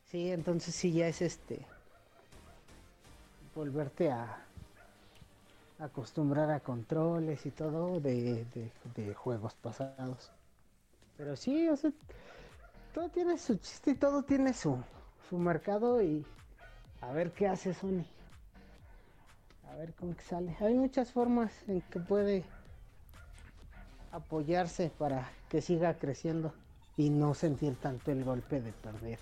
Sí, entonces sí ya es este volverte a acostumbrar a controles y todo de, juegos pasados. Pero sí, todo tiene su chiste y todo tiene su, su mercado y a ver qué hace Sony. A ver cómo que sale. Hay muchas formas en que puede apoyarse para que siga creciendo y no sentir tanto el golpe de perder.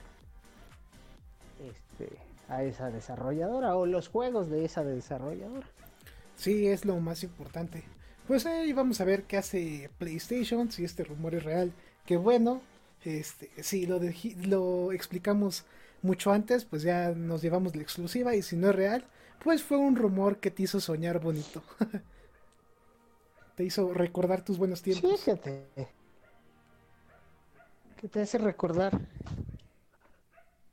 Este a esa desarrolladora o los juegos de esa desarrolladora. Sí, es lo más importante. Pues ahí vamos a ver qué hace PlayStation, si este rumor es real. Que bueno, Este, sí, lo, lo explicamos mucho antes, pues ya nos llevamos la exclusiva y si no es real, pues fue un rumor que te hizo soñar bonito. <laughs> te hizo recordar tus buenos tiempos. Fíjate. Que te hace recordar.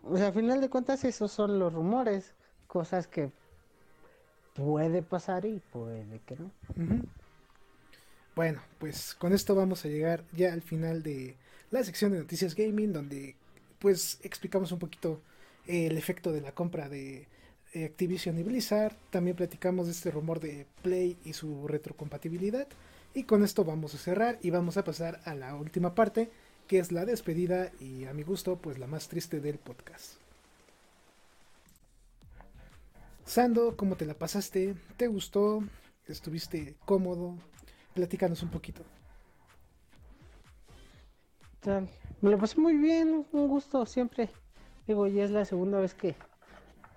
O sea, a final de cuentas esos son los rumores, cosas que puede pasar y puede que no. Bueno, pues con esto vamos a llegar ya al final de la sección de noticias gaming, donde pues explicamos un poquito el efecto de la compra de Activision y Blizzard. También platicamos de este rumor de Play y su retrocompatibilidad. Y con esto vamos a cerrar y vamos a pasar a la última parte, que es la despedida y a mi gusto, pues la más triste del podcast. Sando, ¿cómo te la pasaste? ¿Te gustó? ¿Estuviste cómodo? Platícanos un poquito. Me lo pasé muy bien, un gusto siempre. Digo, ya es la segunda vez que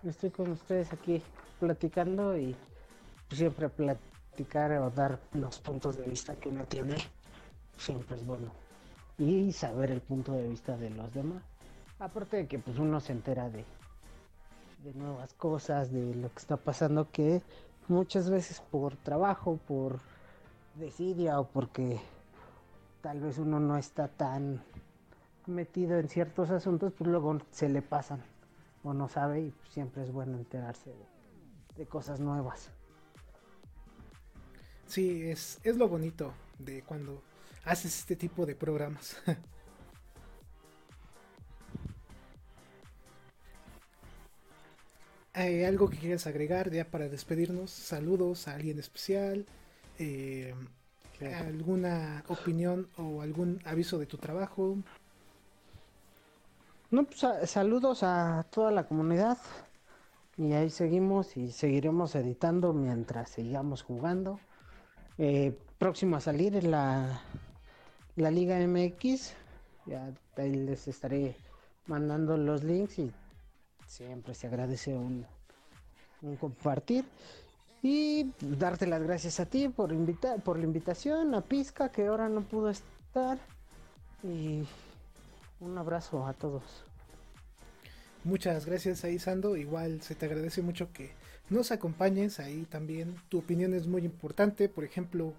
estoy con ustedes aquí platicando y siempre platicar o dar los puntos de vista que uno tiene siempre es bueno. Y saber el punto de vista de los demás. Aparte de que pues uno se entera de, de nuevas cosas, de lo que está pasando que muchas veces por trabajo, por desidia o porque tal vez uno no está tan metido en ciertos asuntos, pues luego se le pasan o no sabe y siempre es bueno enterarse de, cosas nuevas. Sí, es, es lo bonito de cuando haces este tipo de programas. ¿Hay <laughs> algo que quieras agregar ya para despedirnos? Saludos a alguien especial. Eh, ¿Alguna opinión o algún aviso de tu trabajo? No, pues saludos a toda la comunidad. Y ahí seguimos y seguiremos editando mientras sigamos jugando. Eh, próximo a salir es la, la Liga MX. Ya ahí les estaré mandando los links y siempre se agradece un, un compartir. Y darte las gracias a ti por invitar, por la invitación, a Pizca que ahora no pudo estar. Y un abrazo a todos. Muchas gracias ahí Sando, igual se te agradece mucho que nos acompañes ahí también. Tu opinión es muy importante, por ejemplo,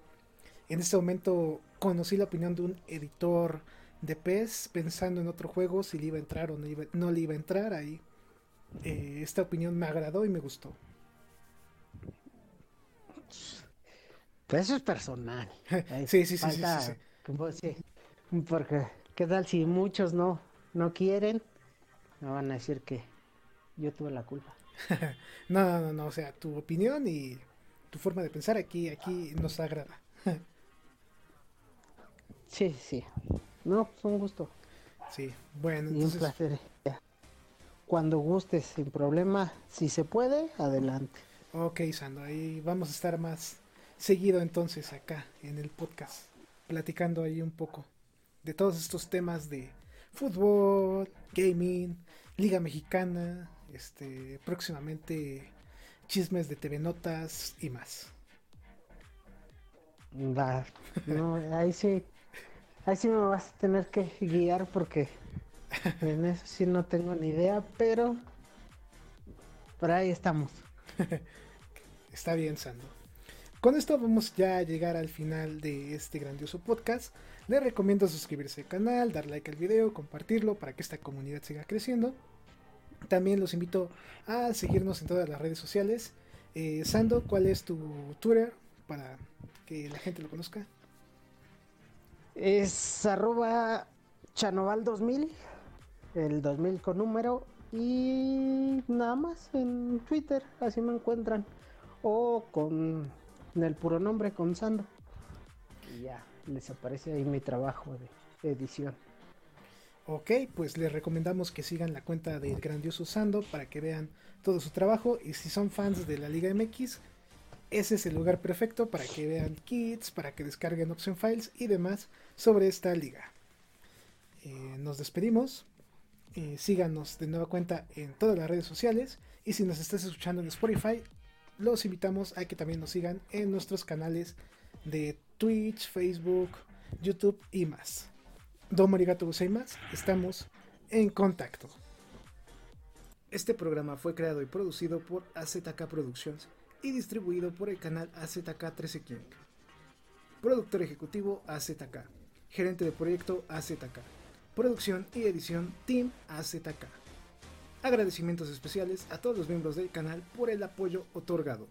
en este momento conocí la opinión de un editor de PES pensando en otro juego, si le iba a entrar o no, le iba a entrar ahí. Eh, esta opinión me agradó y me gustó. Pues eso es personal. <laughs> sí, sí, sí, sí, sí, Porque, ¿qué tal si muchos no, no quieren? Me van a decir que yo tuve la culpa. <laughs> no, no, no, o sea, tu opinión y tu forma de pensar aquí, aquí nos agrada. Sí, sí. No, pues un gusto. Sí, bueno, y un placer. Cuando gustes, sin problema, si se puede, adelante. Ok, Sando, ahí vamos a estar más seguido entonces acá en el podcast, platicando ahí un poco de todos estos temas de fútbol, gaming, Liga Mexicana, este, próximamente chismes de TV Notas y más. Va, no, ahí sí, ahí sí me vas a tener que guiar porque en eso sí no tengo ni idea, pero por ahí estamos. <laughs> Está bien, Sando. Con esto vamos ya a llegar al final de este grandioso podcast. Les recomiendo suscribirse al canal, dar like al video, compartirlo para que esta comunidad siga creciendo. También los invito a seguirnos en todas las redes sociales. Eh, Sando, ¿cuál es tu Twitter para que la gente lo conozca? Es arroba chanoval2000, el 2000 con número y nada más en Twitter, así me encuentran o con el puro nombre, con Sando. Y ya, les aparece ahí mi trabajo de edición. Ok, pues les recomendamos que sigan la cuenta del grandioso Sando para que vean todo su trabajo y si son fans de la Liga MX, ese es el lugar perfecto para que vean kits, para que descarguen option files y demás sobre esta liga. Eh, nos despedimos. Eh, síganos de nueva cuenta en todas las redes sociales y si nos estás escuchando en Spotify, los invitamos a que también nos sigan en nuestros canales de Twitch, Facebook, YouTube y más. Domo arigato gozaimasu, estamos en contacto. Este programa fue creado y producido por AZK Productions y distribuido por el canal AZK 13 King. Productor ejecutivo AZK. Gerente de proyecto AZK. Producción y edición Team AZK. Agradecimientos especiales a todos los miembros del canal por el apoyo otorgado.